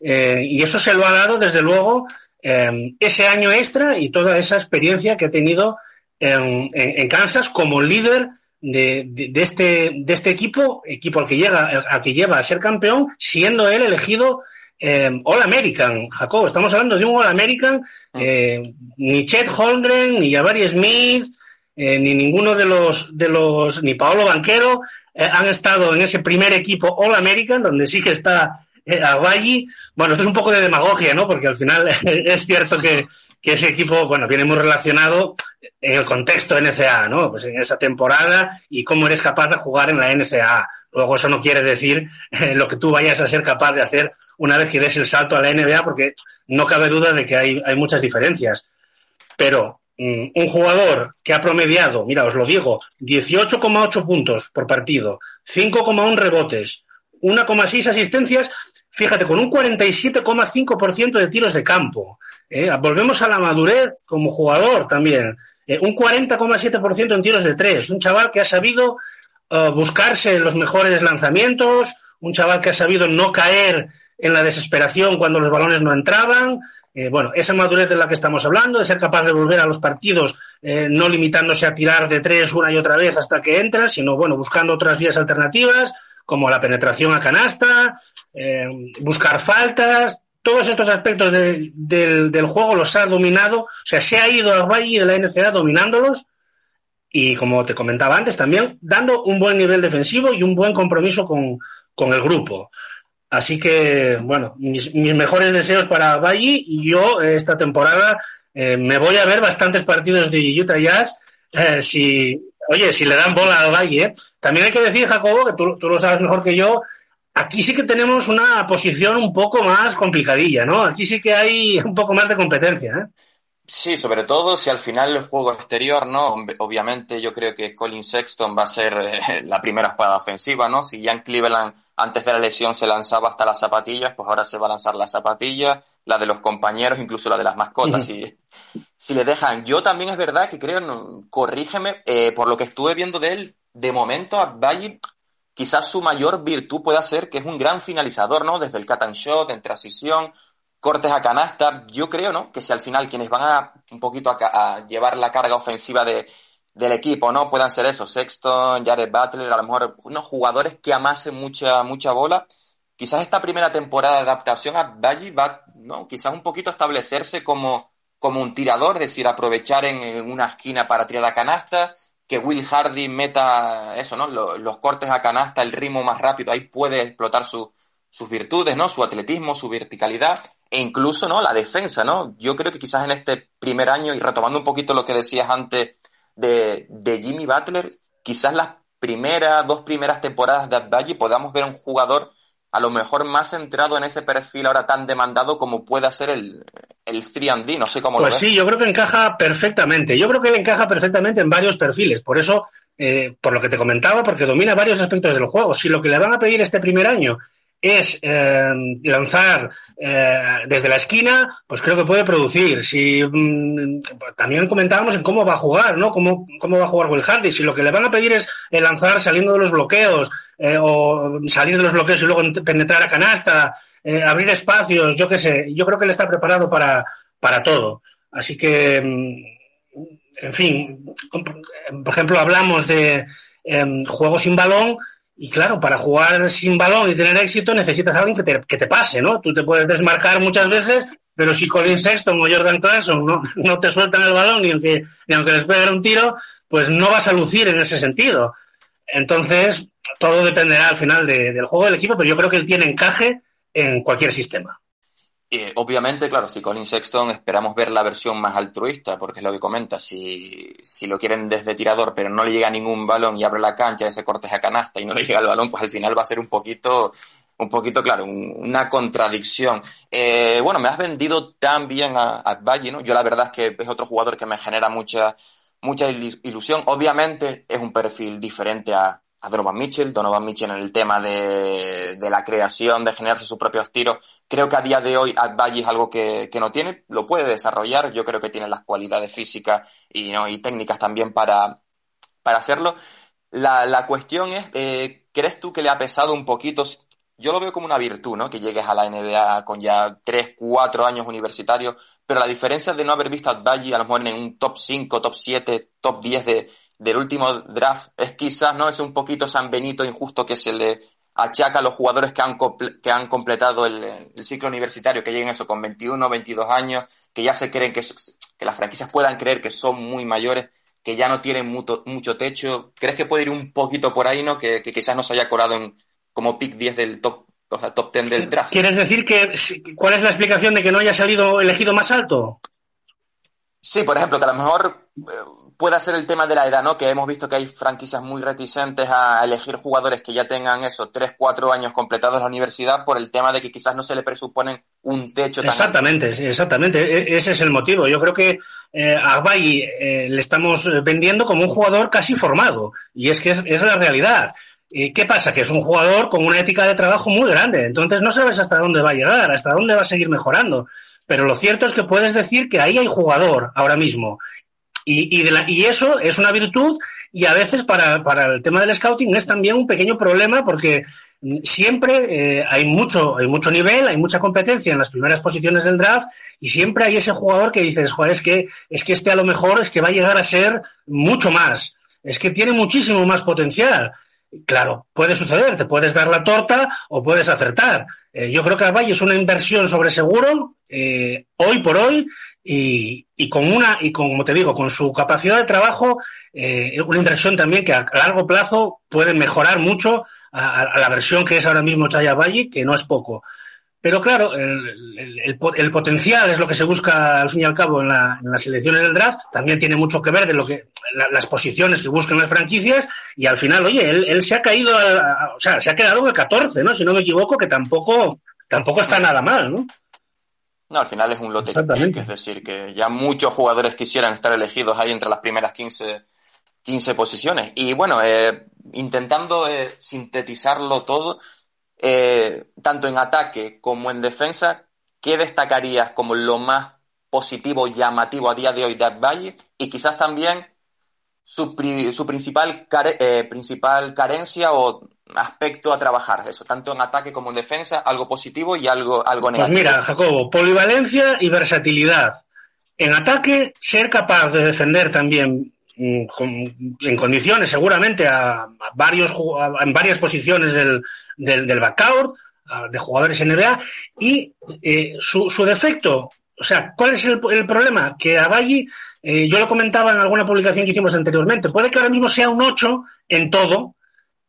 eh, y eso se lo ha dado desde luego eh, ese año extra y toda esa experiencia que ha tenido en, en, en Kansas como líder de, de, de, este, de este equipo, equipo al que llega, al que lleva a ser campeón, siendo él elegido eh, All American, Jacob. Estamos hablando de un All American. Mm. Eh, ni Chet Holmgren, ni Jabari Smith, eh, ni ninguno de los, de los, ni Paolo Banquero eh, han estado en ese primer equipo All American, donde sí que está Aguayi. Bueno, esto es un poco de demagogia, ¿no? Porque al final es cierto que, que ese equipo, bueno, viene muy relacionado en el contexto NCA, ¿no? Pues en esa temporada y cómo eres capaz de jugar en la NCA. Luego eso no quiere decir eh, lo que tú vayas a ser capaz de hacer una vez que des el salto a la NBA, porque no cabe duda de que hay, hay muchas diferencias. Pero mm, un jugador que ha promediado, mira, os lo digo, 18,8 puntos por partido, 5,1 rebotes, 1,6 asistencias, fíjate, con un 47,5% de tiros de campo. ¿eh? Volvemos a la madurez como jugador también. Eh, un 40,7% en tiros de tres. Un chaval que ha sabido uh, buscarse los mejores lanzamientos, un chaval que ha sabido no caer en la desesperación cuando los balones no entraban. Eh, bueno, esa madurez de la que estamos hablando, de ser capaz de volver a los partidos, eh, no limitándose a tirar de tres una y otra vez hasta que entra, sino bueno, buscando otras vías alternativas, como la penetración a canasta, eh, buscar faltas, todos estos aspectos de, del, juego los ha dominado, o sea, se ha ido al Valle de la NCA dominándolos y, como te comentaba antes, también dando un buen nivel defensivo y un buen compromiso con, con el grupo. Así que, bueno, mis, mis mejores deseos para Valle y yo esta temporada eh, me voy a ver bastantes partidos de Utah Jazz. Eh, si, oye, si le dan bola al Valle. ¿eh? También hay que decir, Jacobo, que tú, tú, lo sabes mejor que yo, aquí sí que tenemos una posición un poco más complicadilla, ¿no? Aquí sí que hay un poco más de competencia. ¿eh? Sí, sobre todo si al final el juego exterior, ¿no? Obviamente yo creo que Colin Sexton va a ser eh, la primera espada ofensiva, ¿no? Si Jan Cleveland antes de la lesión se lanzaba hasta las zapatillas, pues ahora se va a lanzar la zapatilla, la de los compañeros, incluso la de las mascotas, uh -huh. si, si le dejan. Yo también es verdad que creo, no, corrígeme, eh, por lo que estuve viendo de él, de momento a Valle, quizás su mayor virtud pueda ser que es un gran finalizador, ¿no? Desde el cut and shot, en transición, cortes a canasta. Yo creo, ¿no? Que si al final quienes van a un poquito a, a llevar la carga ofensiva de, del equipo, ¿no? Puedan ser eso, Sexton, Jared Butler, a lo mejor unos jugadores que amasen mucha, mucha bola. Quizás esta primera temporada de adaptación a Valle va, ¿no? Quizás un poquito establecerse como, como un tirador, es decir, aprovechar en, en una esquina para tirar a canasta, que Will Hardy meta eso, ¿no? Los, los cortes a canasta, el ritmo más rápido, ahí puede explotar su, sus virtudes, ¿no? Su atletismo, su verticalidad e incluso, ¿no? La defensa, ¿no? Yo creo que quizás en este primer año, y retomando un poquito lo que decías antes de, de Jimmy Butler, quizás las primeras, dos primeras temporadas de Advalle podamos ver un jugador a lo mejor más centrado en ese perfil ahora tan demandado como pueda ser el, el 3D, no sé cómo pues lo ves. sí, yo creo que encaja perfectamente. Yo creo que él encaja perfectamente en varios perfiles. Por eso, eh, por lo que te comentaba, porque domina varios aspectos del juego. Si lo que le van a pedir este primer año es eh, lanzar eh, desde la esquina, pues creo que puede producir. Si mm, también comentábamos en cómo va a jugar, ¿no? Cómo, cómo va a jugar Will Hardy. Si lo que le van a pedir es eh, lanzar saliendo de los bloqueos eh, o salir de los bloqueos y luego penetrar a canasta, eh, abrir espacios, yo qué sé. Yo creo que él está preparado para, para todo. Así que, mm, en fin, por ejemplo, hablamos de eh, juegos sin balón y claro, para jugar sin balón y tener éxito necesitas a alguien que te, que te pase, ¿no? Tú te puedes desmarcar muchas veces, pero si Colin Sexton o Jordan Clarkson no, no te sueltan el balón ni aunque, ni aunque les peguen un tiro, pues no vas a lucir en ese sentido. Entonces, todo dependerá al final de, del juego del equipo, pero yo creo que él tiene encaje en cualquier sistema. Eh, obviamente, claro, si Colin Sexton esperamos ver la versión más altruista, porque es lo que comenta, si, si lo quieren desde tirador, pero no le llega ningún balón y abre la cancha, ese corte a canasta y no le llega el balón, pues al final va a ser un poquito, un poquito, claro, una contradicción. Eh, bueno, me has vendido tan bien a, a ¿no? Yo la verdad es que es otro jugador que me genera mucha, mucha ilusión. Obviamente es un perfil diferente a, a Donovan Mitchell. Donovan Mitchell en el tema de, de, la creación, de generarse sus propios tiros. Creo que a día de hoy Advalle es algo que, que, no tiene, lo puede desarrollar. Yo creo que tiene las cualidades físicas y, ¿no? y técnicas también para, para hacerlo. La, la cuestión es, eh, ¿crees tú que le ha pesado un poquito? Yo lo veo como una virtud, ¿no? Que llegues a la NBA con ya 3, 4 años universitarios, pero la diferencia de no haber visto a a lo mejor en un top 5, top 7, top 10 de, del último draft es quizás, ¿no? Es un poquito San Benito injusto que se le achaca a los jugadores que han, que han completado el, el, ciclo universitario, que lleguen eso con 21, 22 años, que ya se creen que, que las franquicias puedan creer que son muy mayores, que ya no tienen mucho, mucho techo. ¿Crees que puede ir un poquito por ahí, no? Que, que quizás no se haya colado en, como pick 10 del top, o sea, top 10 del draft. ¿Quieres decir que cuál es la explicación de que no haya salido elegido más alto? Sí, por ejemplo, que a lo mejor eh, pueda ser el tema de la edad, ¿no? Que hemos visto que hay franquicias muy reticentes a elegir jugadores que ya tengan eso, tres, cuatro años completados en la universidad por el tema de que quizás no se le presuponen un techo tan Exactamente, alto. exactamente. E-, ese es el motivo. Yo creo que eh, a Bay eh, le estamos vendiendo como un jugador casi formado. Y es que es, es la realidad. ¿Y qué pasa? Que es un jugador con una ética de trabajo muy grande. Entonces no sabes hasta dónde va a llegar, hasta dónde va a seguir mejorando. Pero lo cierto es que puedes decir que ahí hay jugador ahora mismo y, y, de la, y, eso es una virtud y a veces para, para, el tema del scouting es también un pequeño problema porque siempre eh, hay mucho hay mucho nivel, hay mucha competencia en las primeras posiciones del draft y siempre hay ese jugador que dices, joder, es que, es que este a lo mejor es que va a llegar a ser mucho más, es que tiene muchísimo más potencial. Claro, puede suceder, te puedes dar la torta o puedes acertar. Eh, yo creo que Valle es una inversión sobre seguro eh, hoy por hoy y, y, con una y con, como te digo, con su capacidad de trabajo, eh, una inversión también que a, largo plazo puede mejorar mucho a, a, la versión que es ahora mismo Chaya Valle, que no es poco. Pero claro, el, el, el, el, potencial es lo que se busca al fin y al cabo en, la, en, las elecciones del draft. También tiene mucho que ver de lo que la, las posiciones que buscan las franquicias. Y al final, oye, él, él se ha caído, a, a, o sea, se ha quedado en el 14, ¿no? Si no me equivoco, que tampoco, tampoco está nada mal, ¿no? No, al final es un lote pick, es decir, que ya muchos jugadores quisieran estar elegidos ahí entre las primeras 15, 15 posiciones. Y bueno, eh, intentando eh, sintetizarlo todo, eh, tanto en ataque como en defensa, ¿qué destacarías como lo más positivo, llamativo a día de hoy de Valle? Y quizás también su, su principal, care, eh, principal carencia o aspecto a trabajar, eso, tanto en ataque como en defensa, algo positivo y algo, algo negativo. Pues mira, Jacobo, polivalencia y versatilidad. En ataque, ser capaz de defender también mm, en condiciones seguramente a, varios a, en varias posiciones del, del, del backcourt, de jugadores NBA, y eh, su, su, defecto, o sea, ¿cuál es el, el problema? Que a Valle, eh, yo lo comentaba en alguna publicación que hicimos anteriormente, puede que ahora mismo sea un 8 en todo,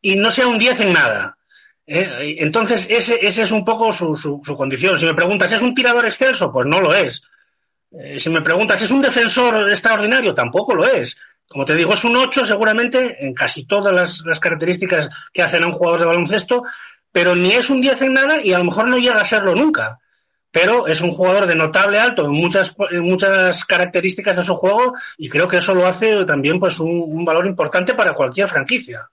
y no sea un 10 en nada. ¿eh? Entonces, ese, es un poco su, su, su, condición. Si me preguntas, ¿es un tirador excelso? Pues no lo es. Eh, si me preguntas, ¿es un defensor extraordinario? Tampoco lo es. Como te digo, es un 8 seguramente en casi todas las, las, características que hacen a un jugador de baloncesto, pero ni es un 10 en nada y a lo mejor no llega a serlo nunca. Pero es un jugador de notable alto en muchas, muchas características de su juego y creo que eso lo hace también pues un, valor importante para cualquier franquicia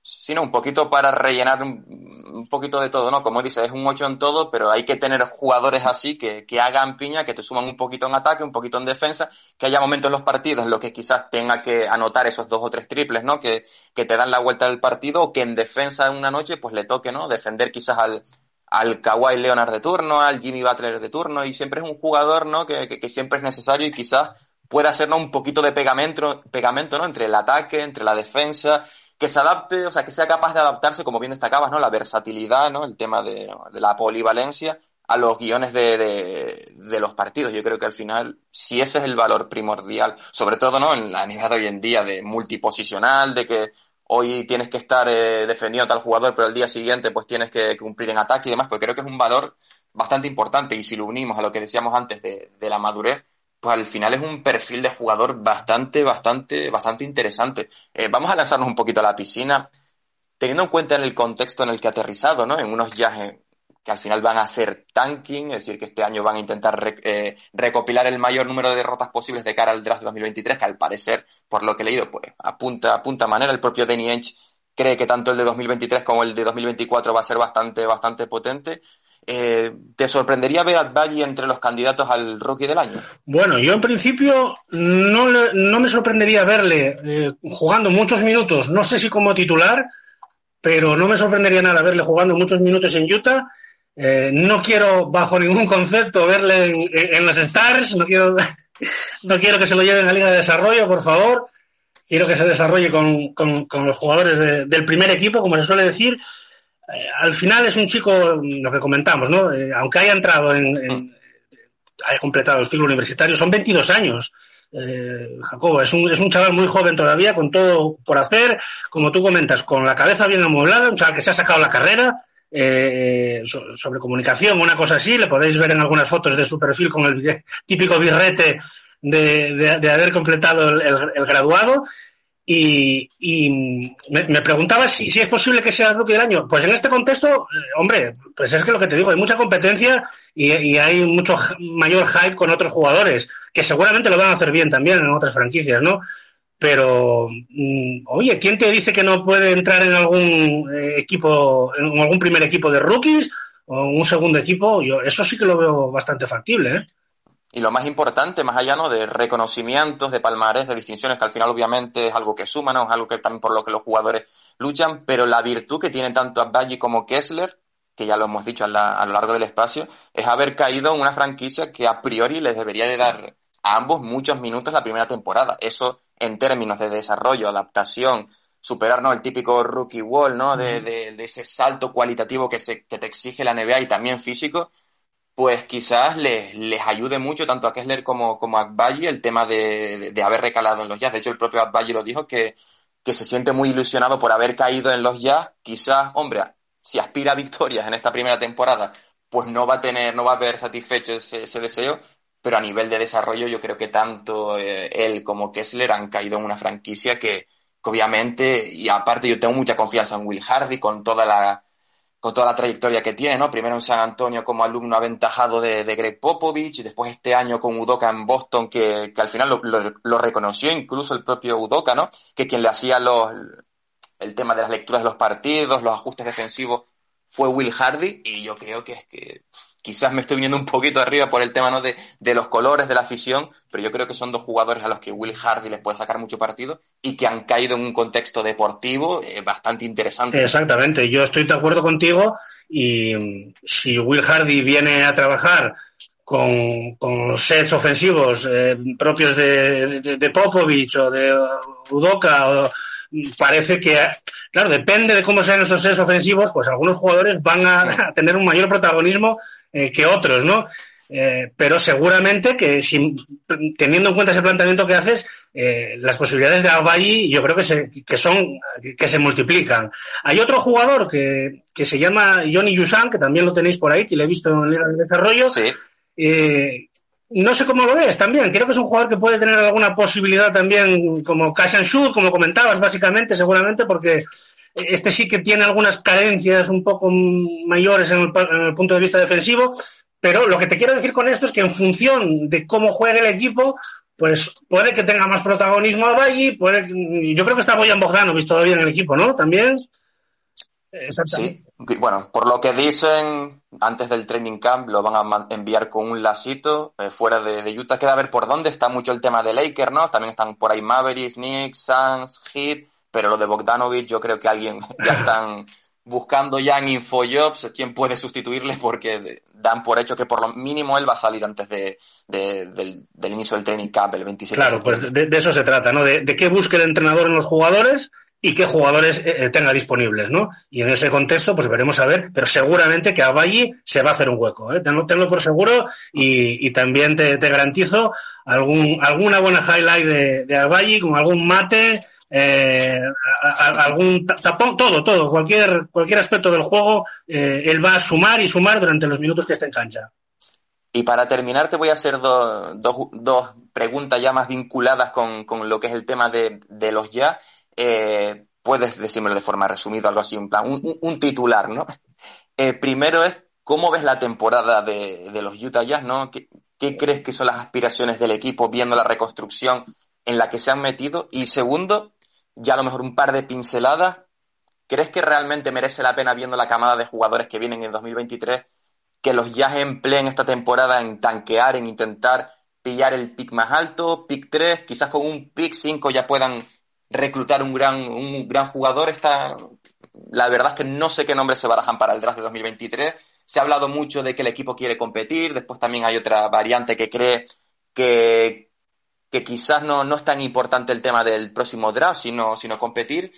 sino un poquito para rellenar un, un, poquito de todo, ¿no? Como dices, es un 8 en todo, pero hay que tener jugadores así que, que, hagan piña, que te suman un poquito en ataque, un poquito en defensa, que haya momentos en los partidos en los que quizás tenga que anotar esos dos o tres triples, ¿no? Que, que te dan la vuelta del partido, o que en defensa en una noche, pues le toque, ¿no? Defender quizás al, al Kawhi Leonard de turno, al Jimmy Butler de turno, y siempre es un jugador, ¿no? Que, que, que siempre es necesario y quizás pueda hacernos un poquito de pegamento, pegamento, ¿no? Entre el ataque, entre la defensa, que se adapte, o sea, que sea capaz de adaptarse, como bien destacabas, ¿no? La versatilidad, ¿no? El tema de, de la polivalencia a los guiones de, de, de, los partidos. Yo creo que al final, si ese es el valor primordial, sobre todo, ¿no? En la nivel de hoy en día, de multiposicional, de que hoy tienes que estar eh, defendiendo a tal jugador, pero el día siguiente pues tienes que cumplir en ataque y demás, porque creo que es un valor bastante importante y si lo unimos a lo que decíamos antes de, la madurez, pues al final es un perfil de jugador bastante, bastante, bastante interesante. Eh, vamos a lanzarnos un poquito a la piscina, teniendo en cuenta en el contexto en el que ha aterrizado, ¿no? En unos viajes que al final van a ser tanking, es decir, que este año van a intentar re, eh, recopilar el mayor número de derrotas posibles de cara al draft de 2023, que al parecer, por lo que he leído, pues apunta, apunta manera. El propio Danny Ench cree que tanto el de 2023 como el de 2024 va a ser bastante, bastante potente. Eh, ¿Te sorprendería ver a Valle entre los candidatos al rookie del año? Bueno, yo en principio no, le, no me sorprendería verle eh, jugando muchos minutos, no sé si como titular, pero no me sorprendería nada verle jugando muchos minutos en Utah. Eh, no quiero, bajo ningún concepto, verle en, en, los Stars, no quiero, no quiero que se lo lleven a Liga de Desarrollo, por favor. Quiero que se desarrolle con, con, con los jugadores de, del primer equipo, como se suele decir, eh, al final es un chico, lo que comentamos, ¿no? Eh, aunque haya entrado en, en, haya completado el ciclo universitario, son 22 años. Eh, Jacobo, es un, es un chaval muy joven todavía, con todo por hacer, como tú comentas, con la cabeza bien amueblada, un chaval que se ha sacado la carrera, eh, sobre comunicación, una cosa así, le podéis ver en algunas fotos de su perfil con el típico birrete de, haber completado el, graduado. Y, y me, preguntaba si, es posible que sea el rookie del año. Pues en este contexto, eh, hombre, pues es que lo que te digo, hay mucha competencia y, hay mucho mayor hype con otros jugadores, que seguramente lo van a hacer bien también en otras franquicias, ¿no? Pero, mm, oye, ¿quién te dice que no puede entrar en algún eh, equipo, en algún primer equipo de rookies o un segundo equipo? Yo eso sí que lo veo bastante factible, ¿eh? Y lo más importante, más allá ¿no? de reconocimientos, de palmarés, de distinciones, que al final obviamente es algo que suma, ¿no? es algo que también por lo que los jugadores luchan, pero la virtud que tienen tanto Abdalli como Kessler, que ya lo hemos dicho a, lo largo del espacio, es haber caído en una franquicia que a priori les debería de dar a ambos muchos minutos la primera temporada. Eso en términos de desarrollo, adaptación, superar ¿no? el típico rookie wall, ¿no? De, de, de ese salto cualitativo que, se, que te exige la NBA y también físico, pues quizás les, les ayude mucho tanto a Kessler como, como a Agbayi el tema de, de, haber recalado en los jazz. De hecho, el propio Agbayi lo dijo que, que se siente muy ilusionado por haber caído en los jazz. Quizás, hombre, si aspira a victorias en esta primera temporada, pues no va a tener, no va a haber satisfecho ese, ese deseo, pero a nivel de desarrollo yo creo que tanto eh, él como Kessler han caído en una franquicia que, obviamente, y aparte yo tengo mucha confianza en Will Hardy con toda la, con toda la trayectoria que tiene, ¿no? Primero en San Antonio como alumno aventajado de, de Greg Popovich y después este año con Udoka en Boston que, que al final lo, reconoció incluso el propio Udoka, ¿no? Que quien le hacía los, el tema de las lecturas de los partidos, los ajustes defensivos fue Will Hardy y yo creo que es que quizás me estoy viniendo un poquito arriba por el tema ¿no? de, de, los colores, de la afición, pero yo creo que son dos jugadores a los que Will Hardy les puede sacar mucho partido y que han caído en un contexto deportivo eh, bastante interesante. Exactamente, yo estoy de acuerdo contigo y si Will Hardy viene a trabajar con, con sets ofensivos eh, propios de, de, de, Popovich o de Udoka, o, parece que claro, depende de cómo sean esos sets ofensivos, pues algunos jugadores van a, a tener un mayor protagonismo eh, que otros, ¿no? Eh, pero seguramente que si, teniendo en cuenta ese planteamiento que haces, eh, las posibilidades de Abayi yo creo que, se, que son que se multiplican. Hay otro jugador que, que se llama Johnny Yusan, que también lo tenéis por ahí, que lo he visto en de Desarrollo. Sí. Eh, no sé cómo lo ves también. Creo que es un jugador que puede tener alguna posibilidad también como cash and shoot, como comentabas, básicamente, seguramente, porque este sí que tiene algunas carencias un poco mayores en el, en el, punto de vista defensivo, pero lo que te quiero decir con esto es que en función de cómo juegue el equipo, pues puede que tenga más protagonismo a Valle, puede, yo creo que está Boyan Bogdanovic todavía en el equipo, ¿no? También. Sí, bueno, por lo que dicen, antes del training camp lo van a enviar con un lacito eh, fuera de, de, Utah. Queda a ver por dónde está mucho el tema de Lakers, ¿no? También están por ahí Mavericks, Knicks, Suns, Heat pero lo de Bogdanovic yo creo que alguien ya están buscando ya en InfoJobs quién puede sustituirle porque dan por hecho que por lo mínimo él va a salir antes de, de del, del, inicio del training camp el 27 Claro, pues de, de, eso se trata, ¿no? De, de qué busque el entrenador en los jugadores y qué jugadores eh, tenga disponibles, ¿no? Y en ese contexto, pues veremos a ver, pero seguramente que a Valle se va a hacer un hueco, ¿eh? Tenlo, tenlo por seguro y, y también te, te, garantizo algún, alguna buena highlight de, de Valle con algún mate eh, algún tapón, todo, todo, cualquier, cualquier aspecto del juego, eh, él va a sumar y sumar durante los minutos que esté en cancha. Y para terminar te voy a hacer dos preguntas ya más vinculadas con, lo que es el tema de, los ya. Eh, puedes decírmelo de forma resumida, algo así, en plan, un, titular, ¿no? primero es, ¿cómo ves la temporada de, los Utah Jazz, ¿no? ¿Qué crees que son las aspiraciones del equipo viendo la reconstrucción en la que se han metido? Y segundo, ya a lo mejor un par de pinceladas. ¿Crees que realmente merece la pena viendo la camada de jugadores que vienen en 2023 que los Jazz empleen esta temporada en tanquear, en intentar pillar el pick más alto, pick 3, quizás con un pick 5 ya puedan reclutar un gran, un gran jugador? Esta, la verdad es que no sé qué nombres se barajan para el draft de 2023. Se ha hablado mucho de que el equipo quiere competir, después también hay otra variante que cree que, que quizás no, no es tan importante el tema del próximo draft, sino, sino competir.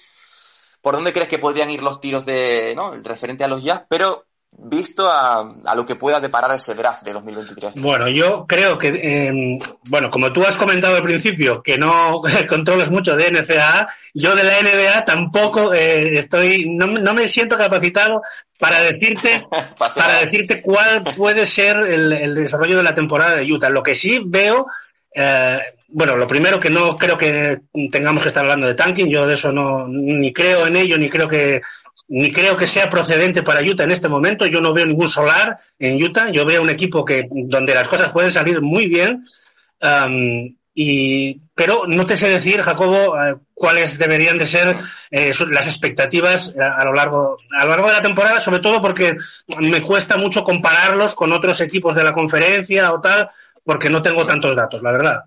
¿Por dónde crees que podrían ir los tiros de, ¿no? referente a los Jazz? Pero visto a, a, lo que pueda deparar ese draft de 2023? Bueno, yo creo que, em, bueno, como tú has comentado al principio, que no controlas mucho de NCAA, yo de la NBA tampoco eh, estoy, no, no, me siento capacitado para decirte, para decirte cuál puede ser el, el, desarrollo de la temporada de Utah. Lo que sí veo eh, bueno, lo primero que no creo que tengamos que estar hablando de tanking, yo de eso no, ni creo en ello, ni creo que, ni creo que sea procedente para Utah en este momento. Yo no veo ningún solar en Utah. Yo veo un equipo que, donde las cosas pueden salir muy bien. Um, y, pero no te sé decir, Jacobo, eh, cuáles deberían de ser eh, las expectativas a, a, lo largo, a lo largo de la temporada, sobre todo porque me cuesta mucho compararlos con otros equipos de la conferencia o tal, porque no tengo tantos datos, la verdad.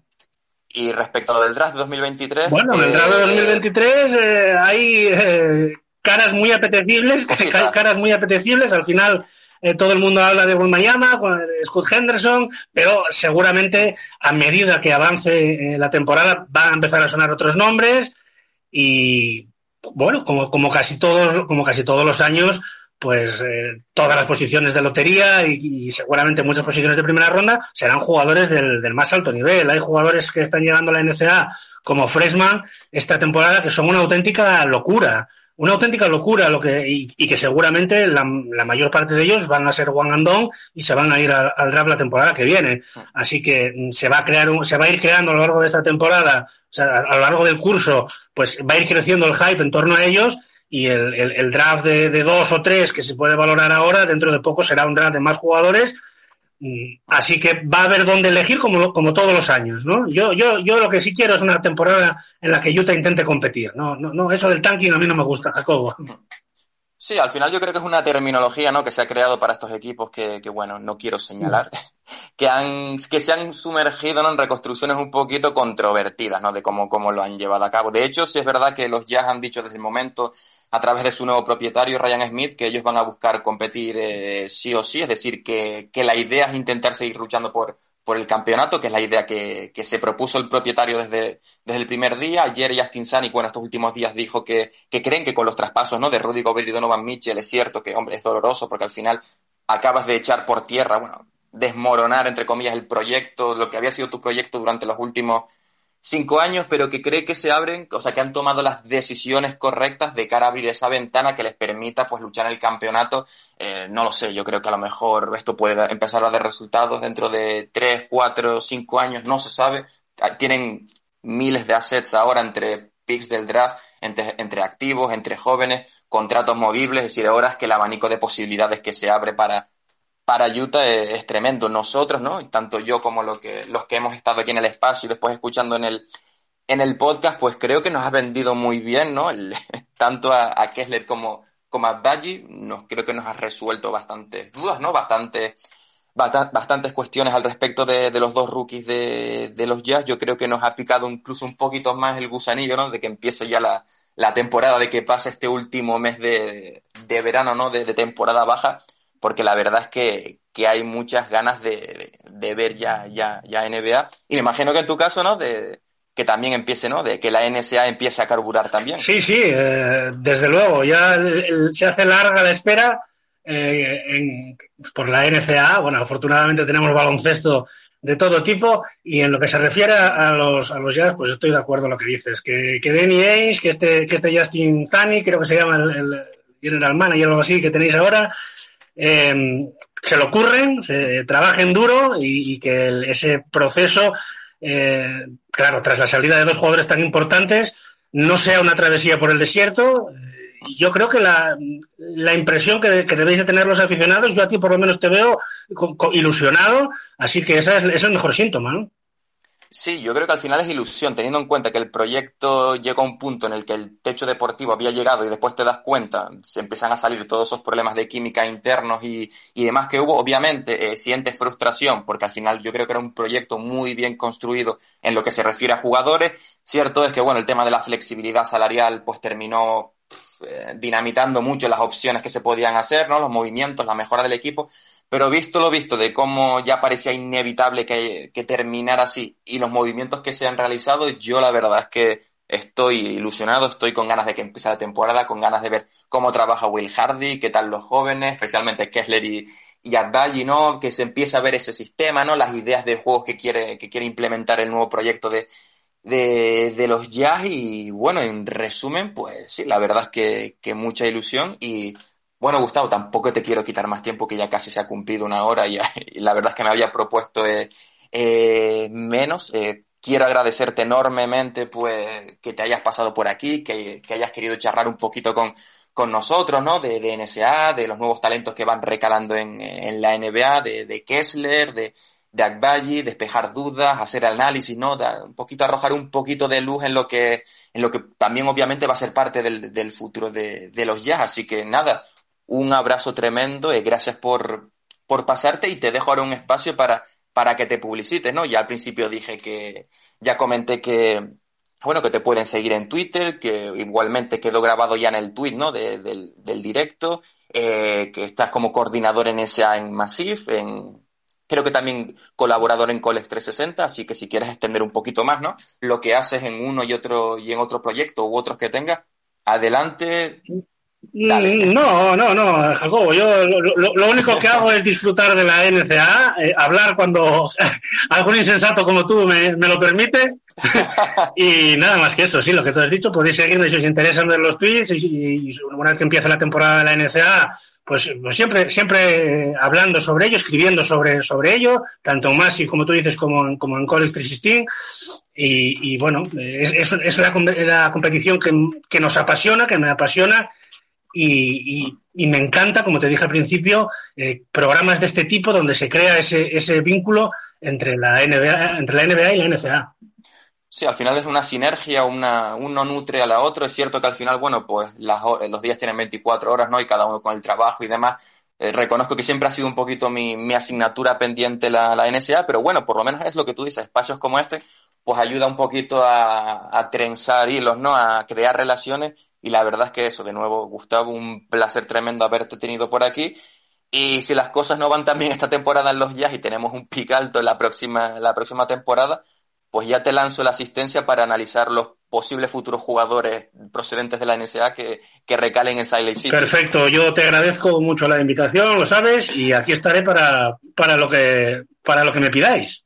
Y respecto a lo del draft 2023. Bueno, en el draft de 2023 eh, hay eh, caras muy apetecibles, caras muy apetecibles. Al final eh, todo el mundo habla de Mayama, Scott Henderson, pero seguramente a medida que avance la temporada van a empezar a sonar otros nombres y bueno, como, como casi todos, como casi todos los años, pues eh, todas las posiciones de lotería y, seguramente muchas posiciones de primera ronda serán jugadores del, del, más alto nivel. Hay jugadores que están llegando a la NCA como Freshman esta temporada que son una auténtica locura. Una auténtica locura lo que, y, que seguramente la, mayor parte de ellos van a ser One and y se van a ir al, al draft la temporada que viene. Así que mm, se va a crear un, se va a ir creando a lo largo de esta temporada, o sea, a lo largo del curso, pues va a ir creciendo el hype en torno a ellos y el, el, draft de, dos o tres que se puede valorar ahora, dentro de poco será un draft de más jugadores. Mm, así que va a haber dónde elegir como, como todos los años, ¿no? Yo, yo, yo lo que sí quiero es una temporada en la que Utah intente competir. No, no, no eso del tanking a mí no me gusta, Jacobo. Sí, al final yo creo que es una terminología ¿no? que se ha creado para estos equipos que, que bueno, no quiero señalar, que, han, que se han sumergido en reconstrucciones un poquito controvertidas ¿no? de cómo, cómo lo han llevado a cabo. De hecho, sí es verdad que los Jazz han dicho desde el momento a través de su nuevo propietario, Ryan Smith, que ellos van a buscar competir eh, sí o sí, es decir, que, que, la idea es intentar seguir luchando por, por el campeonato, que es la idea que, que se propuso el propietario desde, desde el primer día. Ayer Justin Sani, bueno, estos últimos días dijo que, que creen que con los traspasos ¿no? de Rudy Gobert y Donovan Mitchell es cierto que, hombre, es doloroso porque al final acabas de echar por tierra, bueno, desmoronar, entre comillas, el proyecto, lo que había sido tu proyecto durante los últimos cinco años, pero que cree que se abren, o sea, que han tomado las decisiones correctas de cara a abrir esa ventana que les permita pues luchar en el campeonato. Eh, no lo sé, yo creo que a lo mejor esto puede empezar a dar resultados dentro de tres, cuatro, cinco años, no se sabe. Ah, tienen miles de assets ahora entre picks del draft, entre, entre activos, entre jóvenes, contratos movibles, es decir, ahora es que el abanico de posibilidades que se abre para, para Utah es, tremendo. Nosotros, ¿no? Tanto yo como lo que, los que hemos estado aquí en el espacio y después escuchando en el, en el podcast, pues creo que nos ha vendido muy bien, ¿no? El, tanto a, a, Kessler como, como a Badgie, nos, creo que nos ha resuelto bastantes dudas, ¿no? Bastante, bastantes cuestiones al respecto de, los dos rookies de, de, los Jazz. Yo creo que nos ha picado incluso un poquito más el gusanillo, ¿no? De que empiece ya la, la temporada, de que pase este último mes de, de verano, ¿no? De temporada baja porque la verdad es que, que hay muchas ganas de, de, ver ya, ya, ya NBA. Y me imagino que en tu caso, ¿no? De, que también empiece, ¿no? De que la NSA empiece a carburar también. Sí, sí, eh, desde luego. Ya se hace larga la espera eh, por la NCA. Bueno, afortunadamente tenemos baloncesto de todo tipo. Y en lo que se refiere a los, a los jazz, pues estoy de acuerdo en lo que dices. Que, que Danny Ainge, que este, que este Justin Zani, creo que se llama el, el general manager o algo así que tenéis ahora, eh, se lo ocurren, se trabajen duro y, que ese proceso, eh, claro, tras la salida de dos jugadores tan importantes, no sea una travesía por el desierto. Y yo creo que la, la impresión que, debéis de tener los aficionados, yo a ti por lo menos te veo ilusionado, así que es, ese es el mejor síntoma, ¿no? Sí, yo creo que al final es ilusión, teniendo en cuenta que el proyecto llega a un punto en el que el techo deportivo había llegado y después te das cuenta, se empiezan a salir todos esos problemas de química internos y, y demás que hubo, obviamente eh, sientes frustración, porque al final yo creo que era un proyecto muy bien construido en lo que se refiere a jugadores. Cierto es que, bueno, el tema de la flexibilidad salarial pues terminó eh, dinamitando mucho las opciones que se podían hacer, ¿no? Los movimientos, la mejora del equipo, pero visto lo visto de cómo ya parecía inevitable que, terminara así y los movimientos que se han realizado, yo la verdad es que estoy ilusionado, estoy con ganas de que empiece la temporada, con ganas de ver cómo trabaja Will Hardy, qué tal los jóvenes, especialmente Kessler y, y ¿no? Que se empiece a ver ese sistema, ¿no? Las ideas de juegos que quiere, que quiere implementar el nuevo proyecto de, de, de los jazz y bueno, en resumen, pues sí, la verdad es que, que mucha ilusión y bueno, Gustavo, tampoco te quiero quitar más tiempo, que ya casi se ha cumplido una hora y, la verdad es que me había propuesto eh, eh, menos. Eh, quiero agradecerte enormemente pues que te hayas pasado por aquí, que, hayas querido charlar un poquito con, con nosotros, ¿no? De, de, NSA, de los nuevos talentos que van recalando en, en la NBA, de, de Kessler, de, de despejar dudas, hacer análisis, ¿no? Un poquito arrojar un poquito de luz en lo que, en lo que también obviamente va a ser parte del, del futuro de los jazz. Así que nada, un abrazo tremendo y gracias por, por pasarte y te dejo ahora un espacio para, para que te publicites, ¿no? Ya al principio dije que, ya comenté que, bueno, que te pueden seguir en Twitter, que igualmente quedó grabado ya en el tweet, ¿no? De, del, del directo, eh, que estás como coordinador en SA en Massif, en, creo que también colaborador en Colex 360, así que si quieres extender un poquito más, ¿no? Lo que haces en uno y otro, y en otro proyecto u otros que tengas, adelante, Dale. No, no, no, Jacobo. Yo lo, único que hago es disfrutar de la NCA, eh, hablar cuando algún insensato como tú me, me lo permite. y nada más que eso, sí, lo que tú has dicho, podéis seguirme si os interesan ver los tweets y, una vez que empiece la temporada de la NCA, pues, pues siempre, siempre hablando sobre ello, escribiendo sobre, sobre ello, tanto en Masi, como tú dices, como en, como en College 316. Y, y bueno, es, es, es la, la competición que, que nos apasiona, que me apasiona y, y, y, me encanta, como te dije al principio, eh, programas de este tipo donde se crea ese, ese vínculo entre la, NBA, entre la NBA y la NCA. Sí, al final es una sinergia, una, uno nutre a la otra. Es cierto que al final, bueno, pues las, los días tienen 24 horas, ¿no? Y cada uno con el trabajo y demás. Eh, reconozco que siempre ha sido un poquito mi, mi asignatura pendiente la, la NSA, pero bueno, por lo menos es lo que tú dices, espacios como este, pues ayuda un poquito a, a trenzar hilos, ¿no? A crear relaciones y la verdad es que eso, de nuevo, Gustavo, un placer tremendo haberte tenido por aquí. Y si las cosas no van tan bien esta temporada en los Jazz y tenemos un pic alto en la próxima, la próxima temporada, pues ya te lanzo la asistencia para analizar los posibles futuros jugadores procedentes de la NSA que, que recalen en Silent City. Perfecto, yo te agradezco mucho la invitación, lo sabes, y aquí estaré para, para, lo, que, para lo que me pidáis.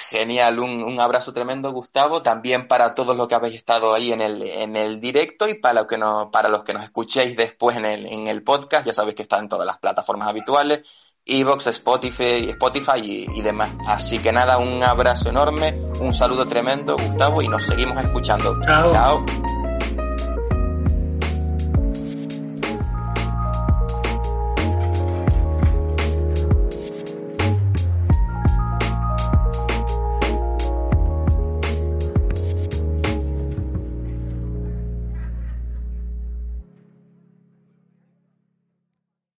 Genial, un, un, abrazo tremendo, Gustavo, también para todos los que habéis estado ahí en el, en el directo y para, lo que no, para los que nos escuchéis después en el, en el podcast, ya sabéis que está en todas las plataformas habituales, Evox, Spotify, Spotify y, y, demás. Así que nada, un abrazo enorme, un saludo tremendo, Gustavo, y nos seguimos escuchando. Chao. Chao.